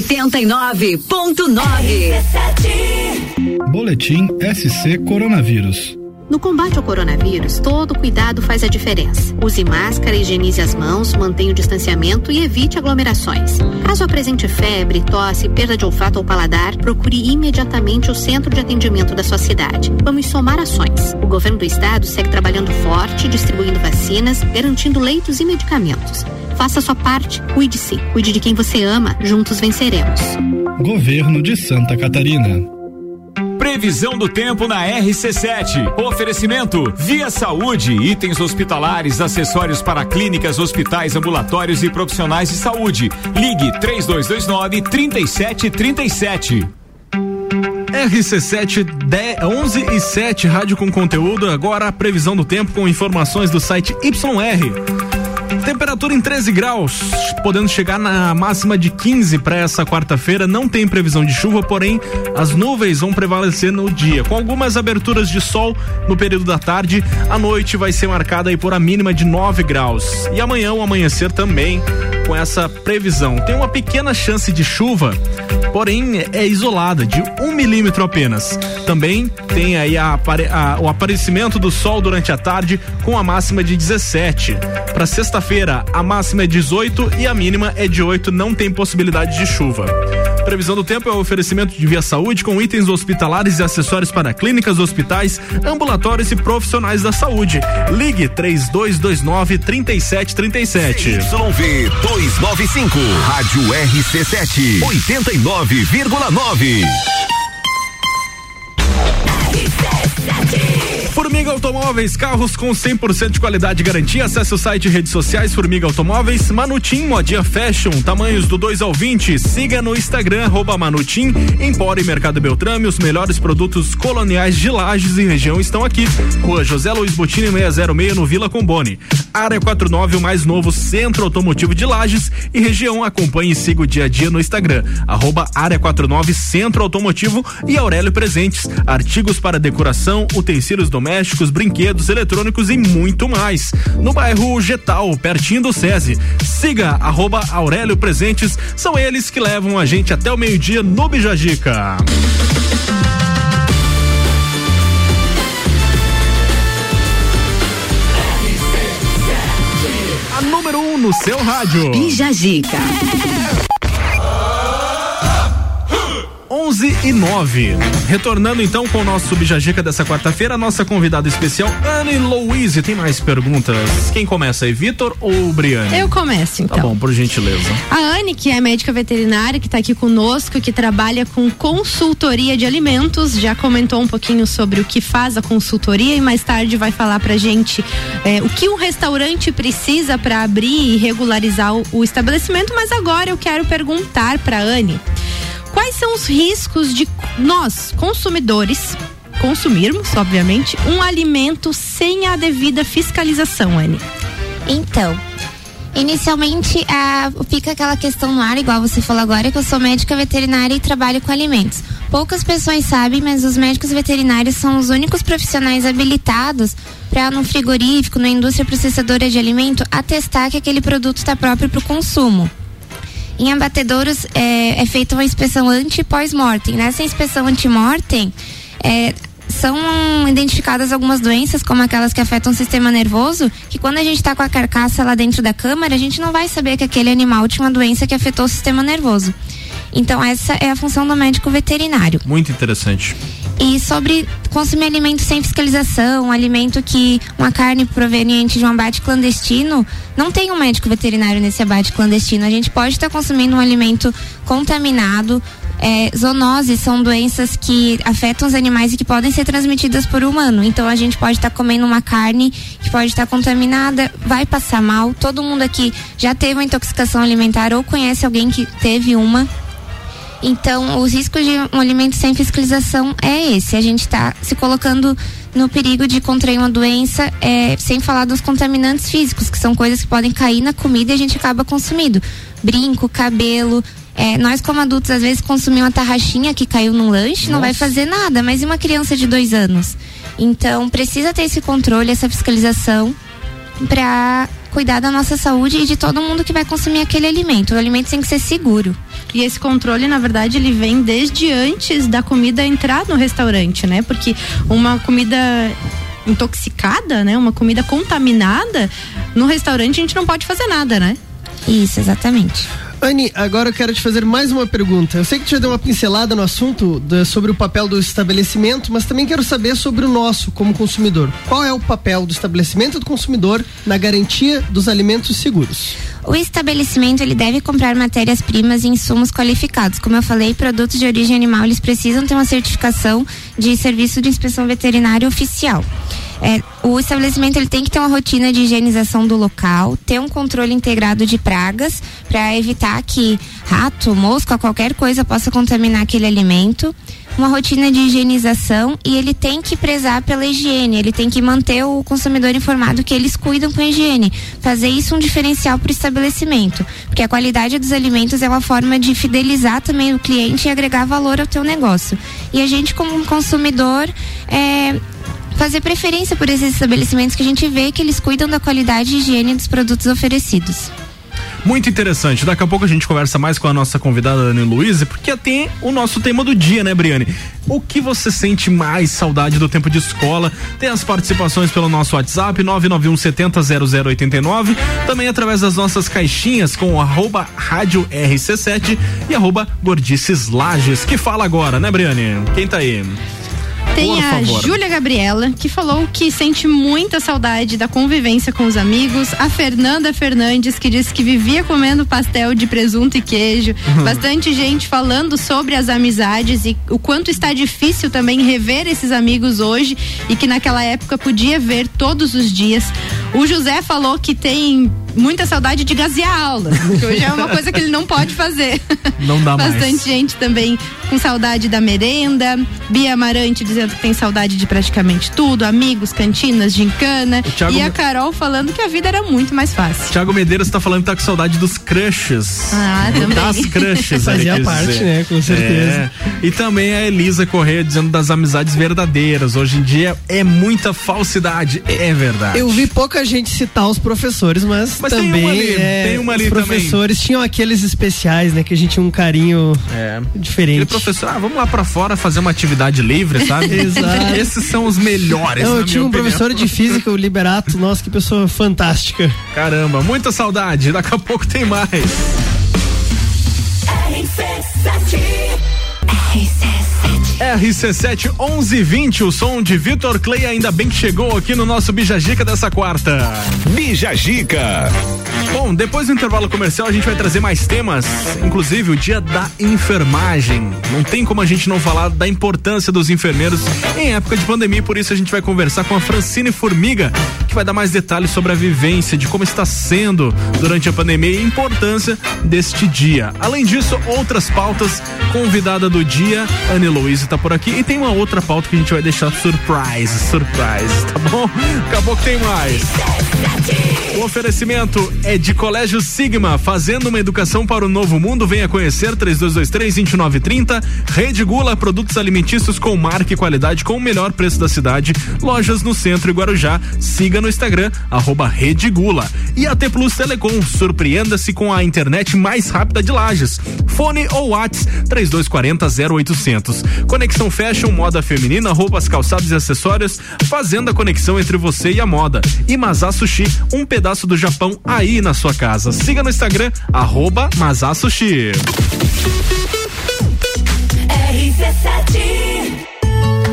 89.9 Boletim SC Coronavírus. No combate ao coronavírus, todo cuidado faz a diferença. Use máscara, higienize as mãos, mantenha o distanciamento e evite aglomerações. Caso apresente febre, tosse, perda de olfato ou paladar, procure imediatamente o centro de atendimento da sua cidade. Vamos somar ações. O governo do estado segue trabalhando forte, distribuindo vacinas, garantindo leitos e medicamentos. Faça a sua parte, cuide-se, cuide de quem você ama, juntos venceremos. Governo de Santa Catarina. Previsão do tempo na RC7. Oferecimento Via Saúde, itens hospitalares, acessórios para clínicas, hospitais, ambulatórios e profissionais de saúde. Ligue 3229 3737. RC7 10, 11 e 7, rádio com conteúdo. Agora a previsão do tempo com informações do site YR. Temperatura em 13 graus, podendo chegar na máxima de 15 para essa quarta-feira. Não tem previsão de chuva, porém as nuvens vão prevalecer no dia, com algumas aberturas de sol no período da tarde. A noite vai ser marcada aí por a mínima de 9 graus. E amanhã o amanhecer também com essa previsão. Tem uma pequena chance de chuva, porém é isolada, de um milímetro apenas. Também tem aí a, a, o aparecimento do sol durante a tarde com a máxima de 17. Para sexta-feira, a máxima é 18 e a mínima é de 8, não tem possibilidade de chuva. Previsão do tempo é o oferecimento de Via Saúde com itens hospitalares e acessórios para clínicas, hospitais, ambulatórios e profissionais da saúde. Ligue 3229 3737. YV 295, Rádio RC7, 89,9. Automóveis, carros com 100% de qualidade e garantia. Acesse o site e redes sociais Formiga Automóveis, Manutim Modia Fashion, tamanhos do 2 ao 20. Siga no Instagram, arroba Manutim, e Mercado Beltrame. Os melhores produtos coloniais de lajes e região estão aqui. Rua José Luiz Botini 606 no Vila Combone. Área 49, o mais novo centro automotivo de Lages e região. Acompanhe e siga o dia a dia no Instagram, arroba Área 49 Centro Automotivo e Aurélio Presentes. Artigos para decoração, utensílios domésticos, brinquedos, eletrônicos e muito mais. No bairro Getal, pertinho do SESI. Siga arroba Aurélio Presentes, são eles que levam a gente até o meio-dia no Bijagica. A número 1 um no seu rádio. Bijagica. 11 e 9. Retornando então com o nosso Bijagica dessa quarta-feira, a nossa convidada especial, Anne Louise. Tem mais perguntas? Quem começa aí, Vitor ou Briane? Eu começo então. Tá bom, por gentileza. A Anne, que é médica veterinária, que está aqui conosco, que trabalha com consultoria de alimentos, já comentou um pouquinho sobre o que faz a consultoria e mais tarde vai falar pra gente é, o que um restaurante precisa para abrir e regularizar o, o estabelecimento. Mas agora eu quero perguntar pra Anne. Quais são os riscos de nós, consumidores, consumirmos, obviamente, um alimento sem a devida fiscalização, Anne? Então, inicialmente fica aquela questão no ar, igual você falou agora, que eu sou médica veterinária e trabalho com alimentos. Poucas pessoas sabem, mas os médicos veterinários são os únicos profissionais habilitados para, no frigorífico, na indústria processadora de alimento, atestar que aquele produto está próprio para o consumo. Em abatedouros é, é feita uma inspeção anti e pós-mortem. Nessa inspeção anti-mortem, é, são identificadas algumas doenças, como aquelas que afetam o sistema nervoso, que quando a gente está com a carcaça lá dentro da câmara, a gente não vai saber que aquele animal tinha uma doença que afetou o sistema nervoso. Então, essa é a função do médico veterinário. Muito interessante. E sobre consumir alimento sem fiscalização, um alimento que uma carne proveniente de um abate clandestino, não tem um médico veterinário nesse abate clandestino. A gente pode estar consumindo um alimento contaminado. É, zoonoses são doenças que afetam os animais e que podem ser transmitidas por humano. Então a gente pode estar comendo uma carne que pode estar contaminada, vai passar mal. Todo mundo aqui já teve uma intoxicação alimentar ou conhece alguém que teve uma. Então, os riscos de um alimento sem fiscalização é esse. A gente está se colocando no perigo de contrair uma doença, é, sem falar dos contaminantes físicos, que são coisas que podem cair na comida e a gente acaba consumindo. Brinco, cabelo. É, nós, como adultos, às vezes consumimos uma tarraxinha que caiu num lanche, Nossa. não vai fazer nada, mas e uma criança de dois anos? Então, precisa ter esse controle, essa fiscalização para cuidar da nossa saúde e de todo mundo que vai consumir aquele alimento. O alimento tem que ser seguro. E esse controle, na verdade, ele vem desde antes da comida entrar no restaurante, né? Porque uma comida intoxicada, né? Uma comida contaminada, no restaurante a gente não pode fazer nada, né? Isso, exatamente. Anne, agora eu quero te fazer mais uma pergunta. Eu sei que tu já deu uma pincelada no assunto sobre o papel do estabelecimento, mas também quero saber sobre o nosso como consumidor. Qual é o papel do estabelecimento do consumidor na garantia dos alimentos seguros? O estabelecimento ele deve comprar matérias-primas e insumos qualificados. Como eu falei, produtos de origem animal eles precisam ter uma certificação de serviço de inspeção veterinária oficial. É, o estabelecimento ele tem que ter uma rotina de higienização do local, ter um controle integrado de pragas para evitar que rato, mosca, qualquer coisa possa contaminar aquele alimento. Uma rotina de higienização e ele tem que prezar pela higiene, ele tem que manter o consumidor informado que eles cuidam com a higiene. Fazer isso um diferencial para o estabelecimento, porque a qualidade dos alimentos é uma forma de fidelizar também o cliente e agregar valor ao teu negócio. E a gente, como consumidor, é, fazer preferência por esses estabelecimentos que a gente vê que eles cuidam da qualidade e higiene dos produtos oferecidos. Muito interessante. Daqui a pouco a gente conversa mais com a nossa convidada Ana Luiz, porque tem o nosso tema do dia, né, Briane? O que você sente mais saudade do tempo de escola? Tem as participações pelo nosso WhatsApp 991 70 0089, também através das nossas caixinhas com o arroba rádio RC7 e arroba gordices lages, que fala agora, né, Briane? Quem tá aí? Tem a Júlia Gabriela, que falou que sente muita saudade da convivência com os amigos. A Fernanda Fernandes, que disse que vivia comendo pastel de presunto e queijo. Uhum. Bastante gente falando sobre as amizades e o quanto está difícil também rever esses amigos hoje e que naquela época podia ver todos os dias. O José falou que tem muita saudade de gasear aula, que hoje é uma coisa que ele não pode fazer. Não dá Bastante mais. gente também com saudade da merenda. Bia Amarante dizendo que tem saudade de praticamente tudo, amigos, cantinas, gincana. Thiago E a Carol falando que a vida era muito mais fácil. Tiago Medeiros tá falando que tá com saudade dos crushes. Ah, também. Das crushes, Fazia parte, dizer. né? Com certeza. É. E também a Elisa Corrêa dizendo das amizades verdadeiras. Hoje em dia é muita falsidade. É verdade. Eu vi pouca gente citar os professores, mas, Mas tem também uma ali, é, tem uma ali os professores tinham aqueles especiais, né? Que a gente tinha um carinho É. diferente. Aquele professor, ah, vamos lá pra fora fazer uma atividade livre, sabe? Exato. Esses são os melhores. Não, na eu tinha minha um opinião. professor de física, o Liberato, nossa, que pessoa fantástica. Caramba, muita saudade. Daqui a pouco tem mais. RC7 1120, o som de Vitor Clay ainda bem que chegou aqui no nosso Bijagica dessa quarta. Bijagica. Bom, depois do intervalo comercial a gente vai trazer mais temas, inclusive o dia da enfermagem. Não tem como a gente não falar da importância dos enfermeiros em época de pandemia, por isso a gente vai conversar com a Francine Formiga, que vai dar mais detalhes sobre a vivência, de como está sendo durante a pandemia e a importância deste dia. Além disso, outras pautas, convidada do dia, Anne Louise tá por aqui e tem uma outra pauta que a gente vai deixar surprise, surprise, tá bom? Daqui a pouco tem mais. O oferecimento é de Colégio Sigma, fazendo uma educação para o novo mundo. Venha conhecer 3223-2930. Rede Gula, produtos alimentícios com marca e qualidade com o melhor preço da cidade. Lojas no centro e Guarujá. Siga no Instagram, arroba Rede Gula. E AT Plus Telecom, surpreenda-se com a internet mais rápida de Lages. Fone ou Whats 3240 0800. Conexão Fashion, moda feminina, roupas, calçados e acessórios, fazendo a conexão entre você e a moda. E Sushi, um pedaço do Japão aí na sua casa. Siga no Instagram, arroba Mazá Sushi.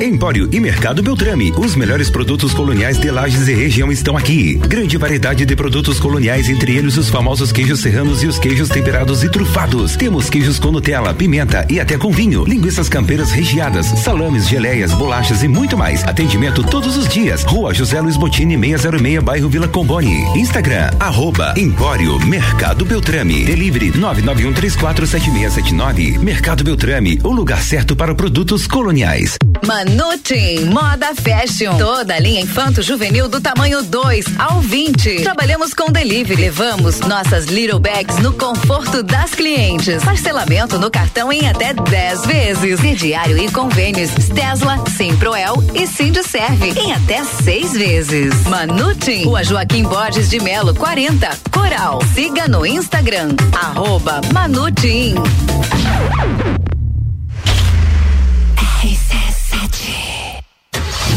Empório e Mercado Beltrame. Os melhores produtos coloniais de Lages e região estão aqui. Grande variedade de produtos coloniais, entre eles os famosos queijos serranos e os queijos temperados e trufados. Temos queijos com Nutella, pimenta e até com vinho, linguiças campeiras recheadas, salames, geleias, bolachas e muito mais. Atendimento todos os dias. Rua José Luiz Botini, 606, bairro Vila Comboni. Instagram, arroba Empório Mercado Beltrame. Delivery 991347679. Mercado Beltrame, o lugar certo para produtos coloniais. Manutim, moda fashion. Toda linha infanto juvenil do tamanho 2 ao 20. Trabalhamos com delivery. Levamos nossas little bags no conforto das clientes. Parcelamento no cartão em até 10 vezes. Crediário e convênios Tesla, Simproel e Sindserve em até seis vezes. Manutim, Rua Joaquim Borges de Melo, 40, Coral. Siga no Instagram, arroba Manutim.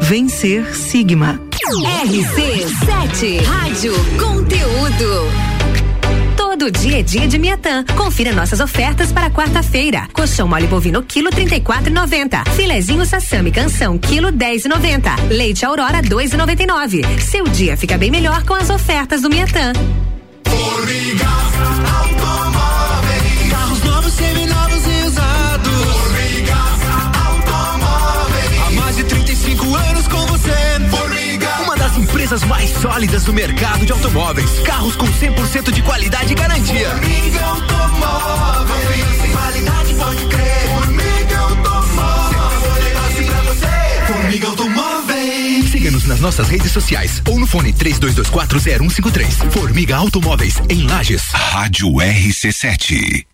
Vencer Sigma. RC7 Rádio Conteúdo. Todo dia é dia de Miatã. Confira nossas ofertas para quarta-feira. Colchão mole bovino quilo 34,90. Filezinho sassami canção quilo 10,90. Leite Aurora 2,99. Seu dia fica bem melhor com as ofertas do Miatã. Carros empresas mais sólidas do mercado de automóveis. Carros com 100% de qualidade e garantia. Formiga Automóveis. Qualidade pode crer. Formiga Automóveis. Negócio pra você. Formiga Automóveis. Siga-nos nas nossas redes sociais ou no fone 32240153. Formiga Automóveis em Lages. Rádio RC7.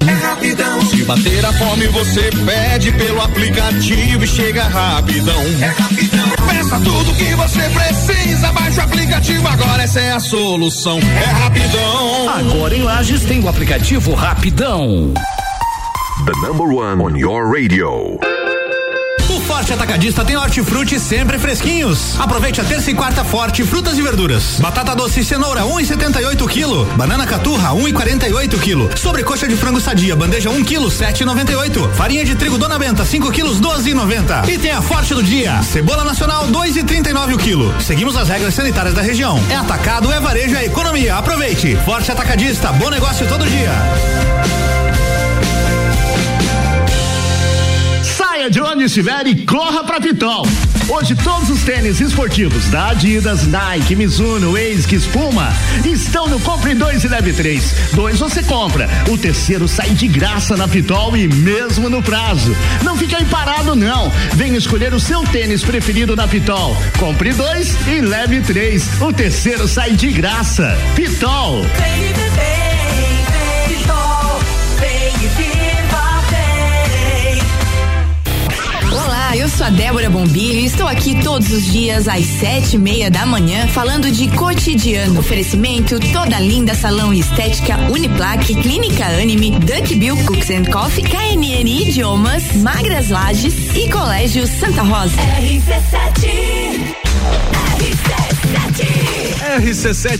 É rapidão. Se bater a fome, você pede pelo aplicativo e chega rapidão. É rapidão. Peça tudo que você precisa, baixa o aplicativo agora, essa é a solução. É rapidão. Agora em Lages tem o aplicativo Rapidão. The number one on your radio. Forte Atacadista tem hortifruti sempre fresquinhos. Aproveite a terça e quarta forte frutas e verduras. Batata doce e cenoura 1,78 quilo. Banana caturra 1,48 quilo. Sobrecoxa de frango sadia bandeja 1 quilo 7,98. Farinha de trigo Dona Benta 5 quilos 12,90. E tem a forte do dia. Cebola nacional 2,39 o quilo. Seguimos as regras sanitárias da região. É atacado, é varejo, é economia. Aproveite. Forte Atacadista, bom negócio todo dia. Saia de onde estiver e corra pra Pitol. Hoje todos os tênis esportivos da Adidas, Nike, Mizuno, ASICS, Puma estão no Compre 2 e Leve 3. Dois você compra, o terceiro sai de graça na Pitol e mesmo no prazo. Não fique aí parado não. Venha escolher o seu tênis preferido na Pitol. Compre dois e leve três. O terceiro sai de graça. Pitol. Débora Bombilho e estou aqui todos os dias às sete e meia da manhã falando de cotidiano. Oferecimento toda linda salão e estética Uniplaque, Clínica Anime, Duck Bill Cooks and Coffee, KNN Idiomas, Magras Lages e Colégio Santa Rosa. RC7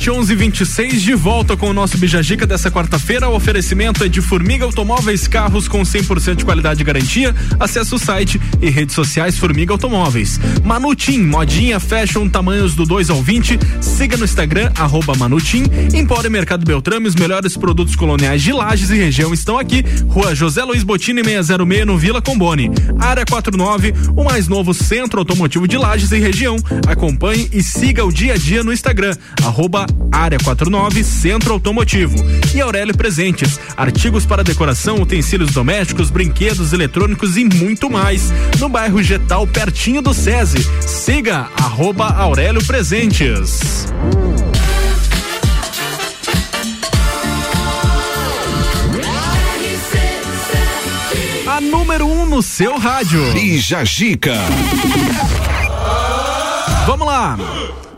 1126 de volta com o nosso Bijagica dessa quarta-feira. O oferecimento é de Formiga Automóveis, carros com 100% de qualidade e garantia. Acesse o site e redes sociais Formiga Automóveis. Manutim, modinha, fashion, tamanhos do 2 ao 20. Siga no Instagram, arroba Manutim. Empório Mercado Beltrame, os melhores produtos coloniais de Lages e região estão aqui. Rua José Luiz Botini 606 no Vila Combone. Área 49, o mais novo centro automotivo de Lages e região. Acompanhe e siga o dia a dia no Instagram, arroba área 49 Centro Automotivo. E Aurélio Presentes, artigos para decoração, utensílios domésticos, brinquedos, eletrônicos e muito mais. No bairro Getal, pertinho do SESI. Siga arroba Aurélio Presentes. A número 1 um no seu rádio. Bija Gica. Vamos lá.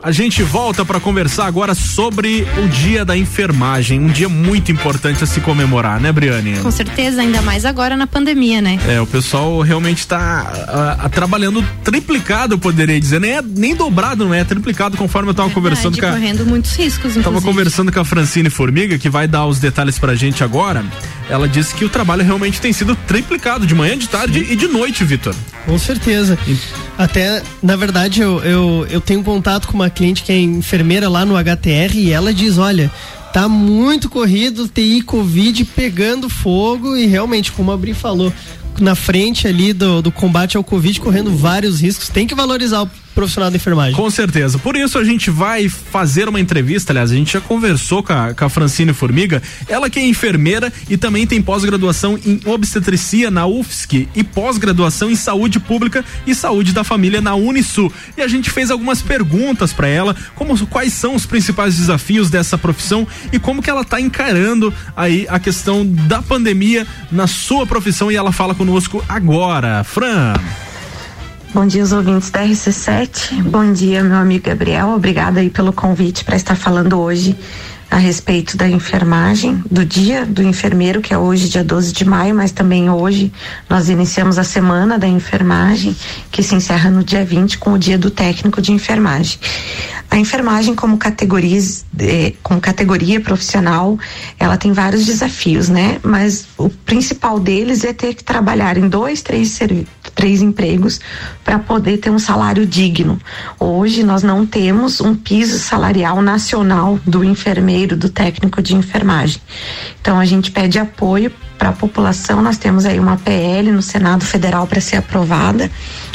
A gente volta para conversar agora sobre o Dia da Enfermagem, um dia muito importante a se comemorar, né, Briane? Com certeza, ainda mais agora na pandemia, né? É, o pessoal realmente está trabalhando triplicado, eu poderia dizer, nem, é, nem dobrado, não é? é triplicado conforme eu tava Verdade, conversando com a, correndo muitos riscos, Tava inclusive. conversando com a Francine Formiga, que vai dar os detalhes pra gente agora. Ela disse que o trabalho realmente tem sido triplicado de manhã, de tarde e de noite, Vitor. Com certeza. Até, na verdade, eu, eu, eu tenho contato com uma cliente que é enfermeira lá no HTR e ela diz: olha. Tá muito corrido, TI Covid pegando fogo e realmente, como a Bri falou, na frente ali do, do combate ao Covid, correndo vários riscos. Tem que valorizar o profissional da enfermagem. Com certeza. Por isso a gente vai fazer uma entrevista, aliás, a gente já conversou com a, com a Francine Formiga, ela que é enfermeira e também tem pós-graduação em obstetricia na UFSC e pós-graduação em saúde pública e saúde da família na Unisul. E a gente fez algumas perguntas para ela, como quais são os principais desafios dessa profissão e como que ela tá encarando aí a questão da pandemia na sua profissão e ela fala conosco agora. Fran. Bom dia, os ouvintes da RC7. Bom dia, meu amigo Gabriel. Obrigada aí pelo convite para estar falando hoje a respeito da enfermagem, do dia do enfermeiro, que é hoje, dia 12 de maio, mas também hoje nós iniciamos a semana da enfermagem, que se encerra no dia 20 com o dia do técnico de enfermagem. A enfermagem como categoria, eh, como categoria profissional, ela tem vários desafios, né? Mas o principal deles é ter que trabalhar em dois, três três empregos para poder ter um salário digno. Hoje nós não temos um piso salarial nacional do enfermeiro do técnico de enfermagem. Então a gente pede apoio para a população. Nós temos aí uma PL no Senado Federal para ser aprovada,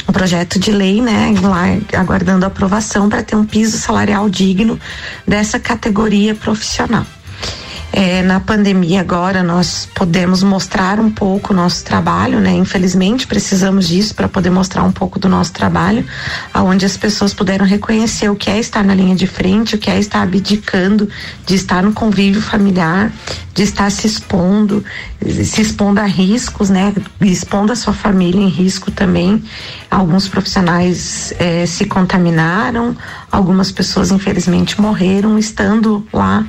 um projeto de lei, né, lá aguardando aprovação para ter um piso salarial digno dessa categoria profissional. É, na pandemia agora nós podemos mostrar um pouco o nosso trabalho, né? Infelizmente precisamos disso para poder mostrar um pouco do nosso trabalho, aonde as pessoas puderam reconhecer o que é estar na linha de frente, o que é estar abdicando de estar no convívio familiar, de estar se expondo, se expondo a riscos, né? Expondo a sua família em risco também. Alguns profissionais eh, se contaminaram, algumas pessoas infelizmente morreram estando lá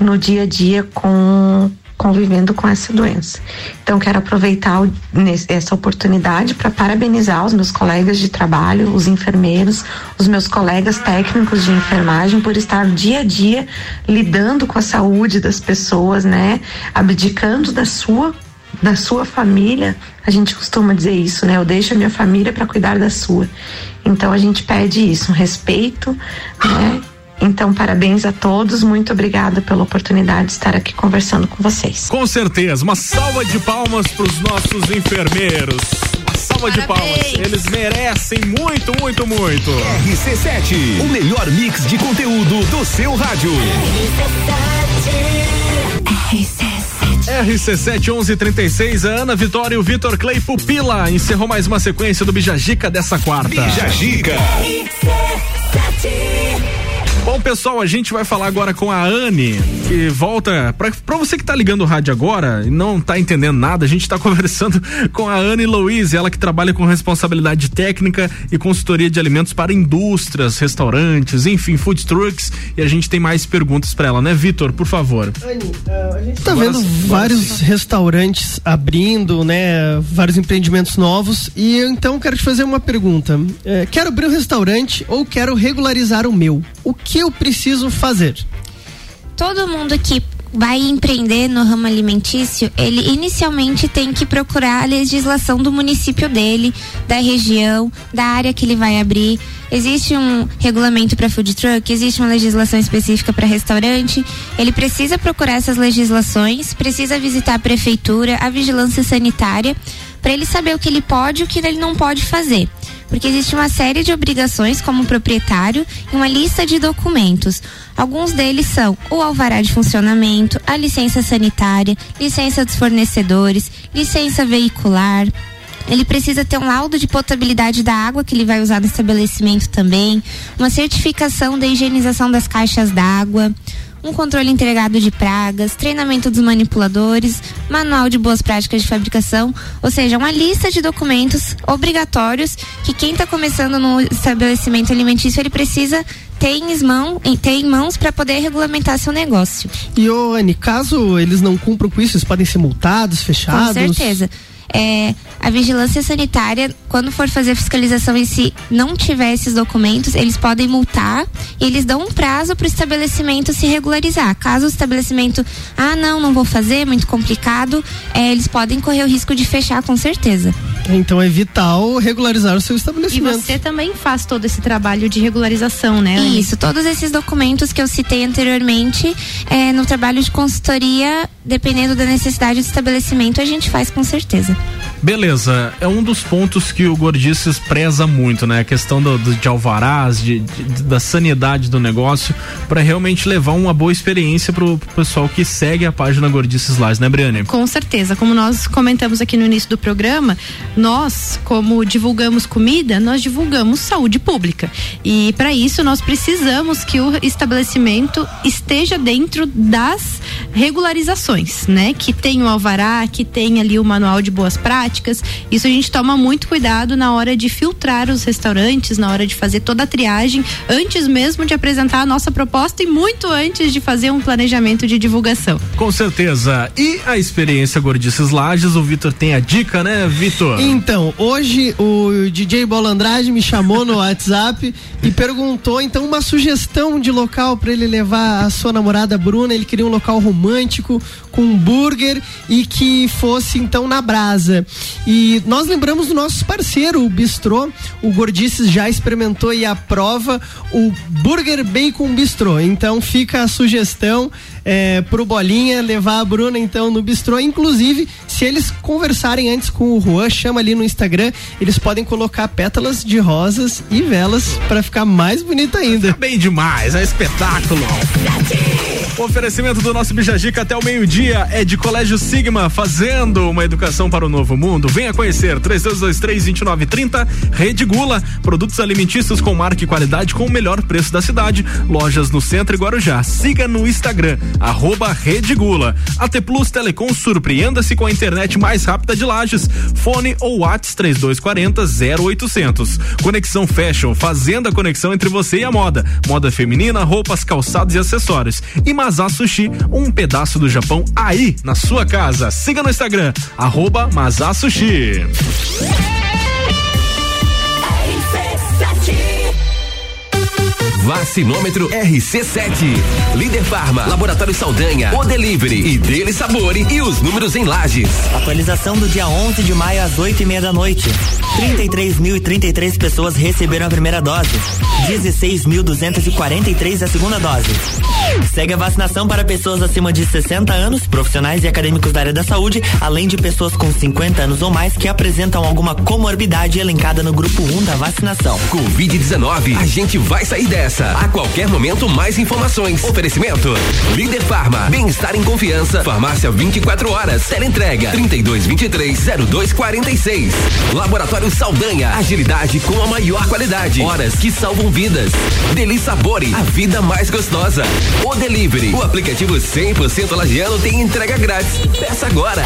no dia a dia com convivendo com essa doença. Então quero aproveitar o, nesse, essa oportunidade para parabenizar os meus colegas de trabalho, os enfermeiros, os meus colegas técnicos de enfermagem por estar dia a dia lidando com a saúde das pessoas, né? Abdicando da sua da sua família, a gente costuma dizer isso, né? Eu deixo a minha família para cuidar da sua. Então a gente pede isso, um respeito, né? Então, parabéns a todos, muito obrigada pela oportunidade de estar aqui conversando com vocês. Com certeza, uma salva de palmas para os nossos enfermeiros. Uma salva de palmas, eles merecem muito, muito, muito. RC7, o melhor mix de conteúdo do seu rádio. RC7 1136, a Ana Vitória e o Vitor Clay Pupila encerrou mais uma sequência do Bijagica dessa quarta. Bijagica. Bom, pessoal, a gente vai falar agora com a Anne, que volta. Pra, pra você que tá ligando o rádio agora e não tá entendendo nada, a gente tá conversando com a Anne Louise, ela que trabalha com responsabilidade técnica e consultoria de alimentos para indústrias, restaurantes, enfim, food trucks. E a gente tem mais perguntas para ela, né, Vitor? Por favor. Anne, uh, a gente tá agora, vendo vários restaurantes abrindo, né? Vários empreendimentos novos. E eu, então quero te fazer uma pergunta. É, quero abrir um restaurante ou quero regularizar o meu? O que eu preciso fazer? Todo mundo que vai empreender no ramo alimentício, ele inicialmente tem que procurar a legislação do município dele, da região, da área que ele vai abrir. Existe um regulamento para food truck, existe uma legislação específica para restaurante. Ele precisa procurar essas legislações, precisa visitar a prefeitura, a vigilância sanitária, para ele saber o que ele pode e o que ele não pode fazer porque existe uma série de obrigações como proprietário e uma lista de documentos. Alguns deles são o alvará de funcionamento, a licença sanitária, licença dos fornecedores, licença veicular, ele precisa ter um laudo de potabilidade da água que ele vai usar no estabelecimento também, uma certificação da higienização das caixas d'água, um controle integrado de pragas, treinamento dos manipuladores, manual de boas práticas de fabricação, ou seja, uma lista de documentos obrigatórios que quem está começando no estabelecimento alimentício ele precisa ter em, mão, ter em mãos para poder regulamentar seu negócio. E, ô, Anne, caso eles não cumpram com isso, eles podem ser multados, fechados? Com certeza é, a vigilância sanitária, quando for fazer a fiscalização e se não tiver esses documentos, eles podem multar e eles dão um prazo para o estabelecimento se regularizar. Caso o estabelecimento, ah, não, não vou fazer, muito complicado, é, eles podem correr o risco de fechar com certeza. Então é vital regularizar o seu estabelecimento. E você também faz todo esse trabalho de regularização, né? Anny? Isso, todos esses documentos que eu citei anteriormente, é, no trabalho de consultoria, dependendo da necessidade do estabelecimento, a gente faz com certeza. Beleza, é um dos pontos que o Gordices preza muito, né? A questão do, do de alvarás, de, de, da sanidade do negócio, para realmente levar uma boa experiência pro, pro pessoal que segue a página Gordices Lages, né, Briane? Com certeza. Como nós comentamos aqui no início do programa, nós, como divulgamos comida, nós divulgamos saúde pública. E para isso nós precisamos que o estabelecimento esteja dentro das regularizações, né? Que tem o alvará, que tem ali o manual de boas práticas. Isso a gente toma muito cuidado na hora de filtrar os restaurantes, na hora de fazer toda a triagem, antes mesmo de apresentar a nossa proposta e muito antes de fazer um planejamento de divulgação. Com certeza. E a experiência Gordices Lages, o Vitor tem a dica, né, Vitor? Então, hoje o DJ Bola Andrade me chamou no WhatsApp e perguntou então uma sugestão de local para ele levar a sua namorada Bruna. Ele queria um local romântico romântico, com burger e que fosse então na brasa. E nós lembramos do nosso parceiro, o Bistrô. O Gordices já experimentou e aprova o Burger Bacon Bistrô. Então fica a sugestão é, pro Bolinha levar a Bruna então no bistrô. Inclusive, se eles conversarem antes com o Juan, chama ali no Instagram, eles podem colocar pétalas de rosas e velas para ficar mais bonito ainda. Bem demais, é espetáculo. Oferecimento do nosso Bijagica até o meio-dia é de Colégio Sigma, fazendo uma educação para o novo mundo. Venha conhecer 3223-2930, Rede Gula, produtos alimentícios com marca e qualidade com o melhor preço da cidade. Lojas no centro e Guarujá. Siga no Instagram, arroba Rede Gula. AT Plus Telecom surpreenda-se com a internet mais rápida de Lages. Fone ou Whats 3240 0800. Conexão Fashion, fazendo a conexão entre você e a moda. Moda feminina, roupas, calçados e acessórios. Mazá Sushi, um pedaço do Japão aí na sua casa. Siga no Instagram, arroba Sushi. Vacinômetro RC7. Líder Farma, Laboratório Saldanha, O Delivery e Dele Sabore e os números em lajes. Atualização do dia 11 de maio às 8 e meia da noite. 33.033 pessoas receberam a primeira dose. 16.243 a segunda dose. Segue a vacinação para pessoas acima de 60 anos, profissionais e acadêmicos da área da saúde, além de pessoas com 50 anos ou mais que apresentam alguma comorbidade elencada no grupo 1 da vacinação. Covid-19, a gente vai sair dessa. A qualquer momento, mais informações. Oferecimento: Líder Farma, bem-estar em confiança. Farmácia 24 horas. Teleentrega 3223-0246. Laboratório Saldanha, agilidade com a maior qualidade. Horas que salvam vidas. Deli Sabore, a vida mais gostosa. O Delivery, o aplicativo 100% lagiano tem entrega grátis. Peça agora.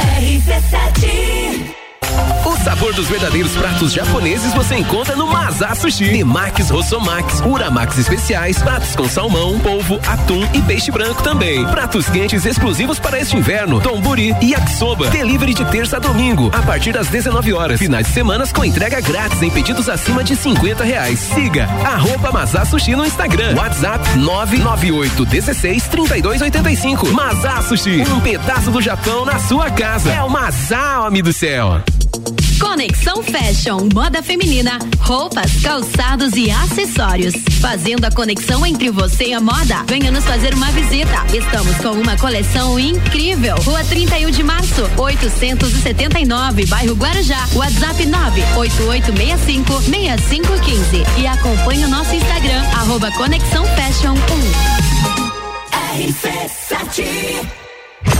O sabor dos verdadeiros pratos japoneses você encontra no Mazá Sushi. Temaki Rossomax, Uramax especiais, pratos com salmão, polvo, atum e peixe branco também. Pratos quentes exclusivos para este inverno, tomburi e yakisoba. Delivery de terça a domingo, a partir das 19 horas. Finais de semanas com entrega grátis em pedidos acima de 50 reais. Siga arroba Mazá Sushi no Instagram. WhatsApp 998 16 32 85. Mazá Sushi, um pedaço do Japão na sua casa. É o Mazá, homem do céu. Conexão Fashion, moda feminina, roupas, calçados e acessórios. Fazendo a conexão entre você e a moda. Venha nos fazer uma visita. Estamos com uma coleção incrível. Rua 31 de março, 879, bairro Guarujá. WhatsApp 98865 6515. E acompanhe o nosso Instagram, arroba Conexão Fashion 1.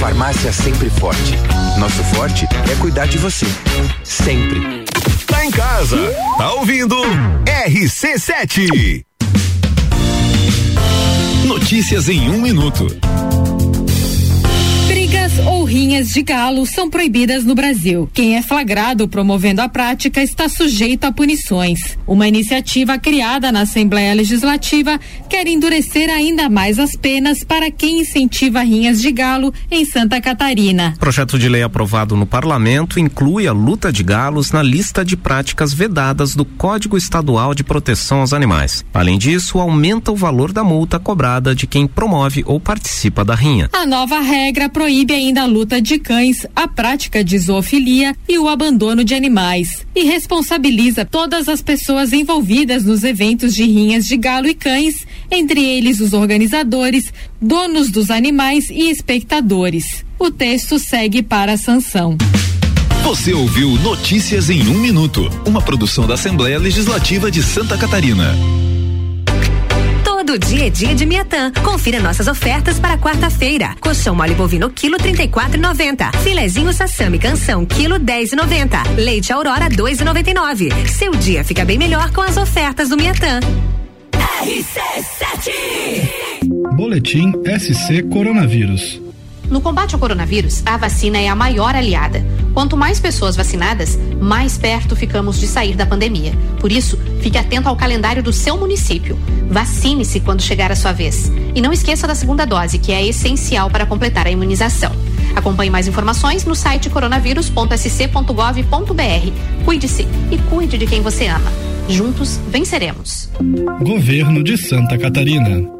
Farmácia sempre forte. Nosso forte é cuidar de você. Sempre. Tá em casa. Tá ouvindo? RC7. Notícias em um minuto. Brigas ou rinhas de galo são proibidas no Brasil. Quem é flagrado promovendo a prática está sujeito a punições. Uma iniciativa criada na Assembleia Legislativa quer endurecer ainda mais as penas para quem incentiva rinhas de galo em Santa Catarina. Projeto de lei aprovado no parlamento inclui a luta de galos na lista de práticas vedadas do Código Estadual de Proteção aos Animais. Além disso, aumenta o valor da multa cobrada de quem promove ou participa da rinha. A nova regra proíbe ainda luta de cães, a prática de zoofilia e o abandono de animais. E responsabiliza todas as pessoas envolvidas nos eventos de rinhas de galo e cães, entre eles os organizadores, donos dos animais e espectadores. O texto segue para a sanção. Você ouviu Notícias em um Minuto, uma produção da Assembleia Legislativa de Santa Catarina. Todo dia é dia de Miatã. Confira nossas ofertas para quarta-feira. Colchão mole bovino quilo 34,90. Filezinho sassami canção quilo 10,90. Leite Aurora 2,99. Seu dia fica bem melhor com as ofertas do Miatã. RC7 Boletim SC Coronavírus. No combate ao coronavírus, a vacina é a maior aliada. Quanto mais pessoas vacinadas, mais perto ficamos de sair da pandemia. Por isso, fique atento ao calendário do seu município. Vacine-se quando chegar a sua vez. E não esqueça da segunda dose, que é essencial para completar a imunização. Acompanhe mais informações no site coronavírus.sc.gov.br. Cuide-se e cuide de quem você ama. Juntos venceremos. Governo de Santa Catarina.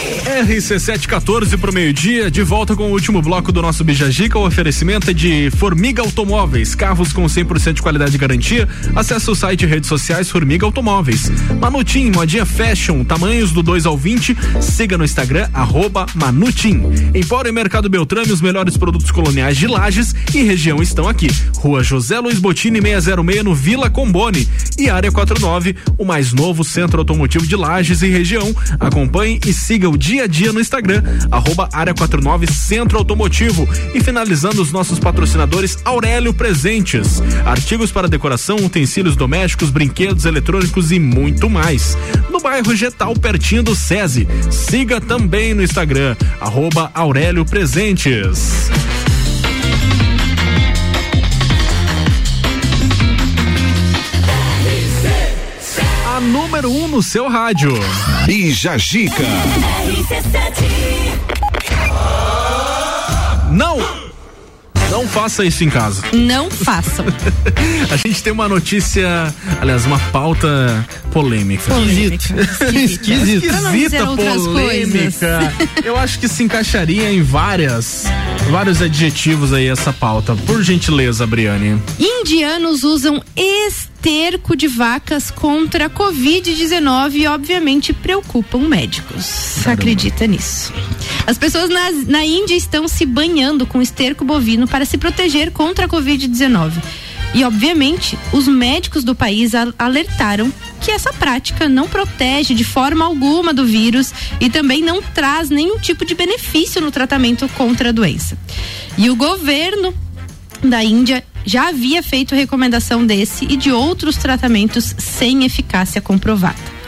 RC714 pro meio-dia, de volta com o último bloco do nosso Bijagica. O oferecimento é de Formiga Automóveis, carros com 100% de qualidade e garantia. Acesse o site e redes sociais Formiga Automóveis. Manutim, modinha fashion, tamanhos do 2 ao 20. Siga no Instagram, arroba Manutim. Empório e Mercado Beltrame, os melhores produtos coloniais de Lages e região estão aqui. Rua José Luiz Botini 606 no Vila Combone. E Área 49, o mais novo centro automotivo de Lages e região. Acompanhe e siga o dia a dia no Instagram, arroba área 49 Centro Automotivo. E finalizando os nossos patrocinadores Aurélio Presentes. Artigos para decoração, utensílios domésticos, brinquedos eletrônicos e muito mais. No bairro Getal, pertinho do SESI. Siga também no Instagram, arroba Aurélio Presentes. Número 1 um no seu rádio. Bija Gica. Não! Não faça isso em casa. Não façam. A gente tem uma notícia, aliás, uma pauta polêmica. Polêmica. Esquisita. Esquisita, polêmica. Eu acho que se encaixaria em várias, vários adjetivos aí essa pauta. Por gentileza, Briane. Indianos usam esterco de vacas contra a Covid-19 e, obviamente, preocupam médicos. Acredita nisso. As pessoas na, na Índia estão se banhando com esterco bovino para se proteger contra a Covid-19. E, obviamente, os médicos do país al- alertaram que essa prática não protege de forma alguma do vírus e também não traz nenhum tipo de benefício no tratamento contra a doença. E o governo da Índia já havia feito recomendação desse e de outros tratamentos sem eficácia comprovada.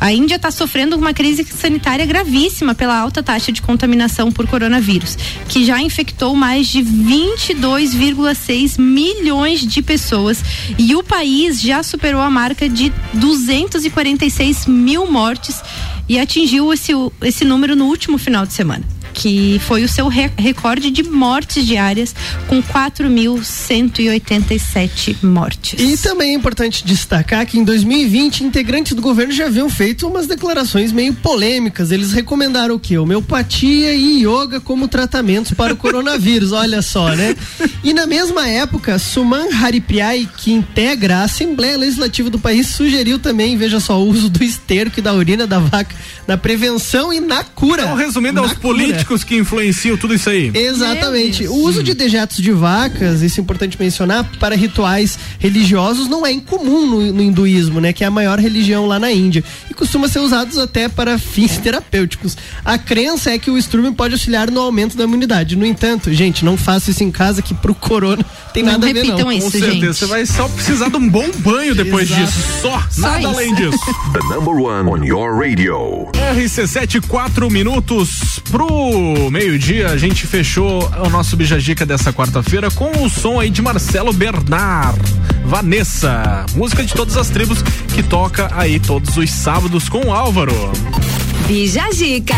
A Índia está sofrendo uma crise sanitária gravíssima pela alta taxa de contaminação por coronavírus, que já infectou mais de 22,6 milhões de pessoas e o país já superou a marca de 246 mil mortes e atingiu esse, esse número no último final de semana. Que foi o seu re- recorde de mortes diárias, com 4.187 mortes. E também é importante destacar que em 2020 integrantes do governo já haviam feito umas declarações meio polêmicas. Eles recomendaram o quê? Homeopatia e yoga como tratamentos para o coronavírus. Olha só, né? E na mesma época, Suman Haripriai, que integra a Assembleia Legislativa do país, sugeriu também, veja só, o uso do esterco e da urina da vaca na prevenção e na cura. Então, resumindo, Na aos cura. políticos que influenciam tudo isso aí. Exatamente. O uso de dejetos de vacas, isso é importante mencionar, para rituais religiosos não é incomum no, no hinduísmo, né? Que é a maior religião lá na Índia. E costuma ser usados até para fins terapêuticos. A crença é que o estrume pode auxiliar no aumento da imunidade. No entanto, gente, não faça isso em casa que pro corona tem Não nada a ver repitam não. isso, Com certeza, você vai só precisar de um bom banho depois Exato. disso. Só, Só nada isso. além disso. The number one on your radio. RC7, 4 minutos pro meio-dia. A gente fechou o nosso Bijagica dessa quarta-feira com o som aí de Marcelo Bernard. Vanessa, música de todas as tribos que toca aí todos os sábados com o Álvaro. Bija Gica.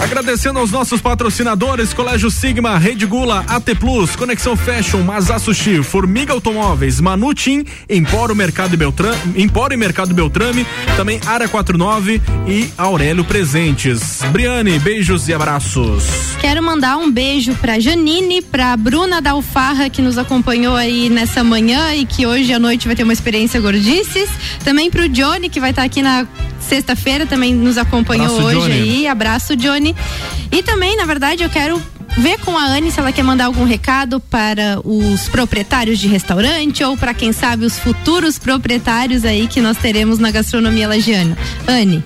Agradecendo aos nossos patrocinadores, Colégio Sigma, Rede Gula, AT Plus, Conexão Fashion, Mazá Sushi, Formiga Automóveis, Manutim, Empório Mercado Beltrame, Empório Mercado Beltrame, também Área 49 e Aurélio Presentes. Briane, beijos e abraços. Quero mandar um beijo pra Janine, pra Bruna Dalfarra, que nos acompanhou aí nessa manhã e que hoje à noite vai ter uma experiência gordices. Também pro Johnny, que vai estar aqui na sexta-feira, também nos acompanhou Abraço, hoje Johnny. aí. Abraço, Johnny. E também, na verdade, eu quero ver com a Anne se ela quer mandar algum recado para os proprietários de restaurante ou para quem sabe os futuros proprietários aí que nós teremos na gastronomia lagiana. Anne.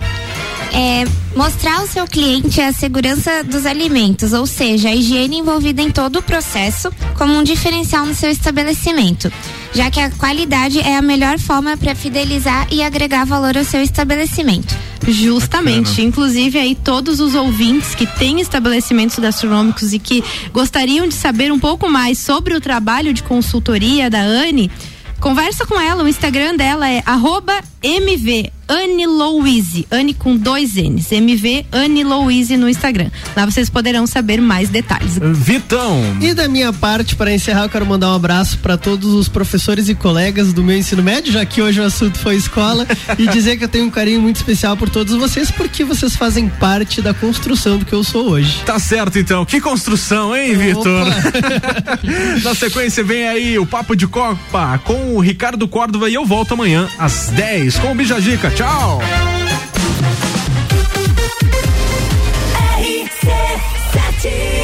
É, mostrar ao seu cliente a segurança dos alimentos, ou seja, a higiene envolvida em todo o processo, como um diferencial no seu estabelecimento, já que a qualidade é a melhor forma para fidelizar e agregar valor ao seu estabelecimento. Justamente. Bacana. Inclusive aí todos os ouvintes que têm estabelecimentos gastronômicos e que gostariam de saber um pouco mais sobre o trabalho de consultoria da Anne, conversa com ela. O Instagram dela é arroba MV Anne Louise. Anne com dois N's. MV Anne Louise no Instagram. Lá vocês poderão saber mais detalhes. Vitão. E da minha parte, para encerrar, eu quero mandar um abraço para todos os professores e colegas do meu ensino médio, já que hoje o assunto foi escola, e dizer que eu tenho um carinho muito especial por todos vocês, porque vocês fazem parte da construção do que eu sou hoje. Tá certo então. Que construção, hein, Vitor? Na sequência vem aí o Papo de Copa com o Ricardo Córdova e eu volto amanhã às 10 com o Bijagica. Tchau. RC7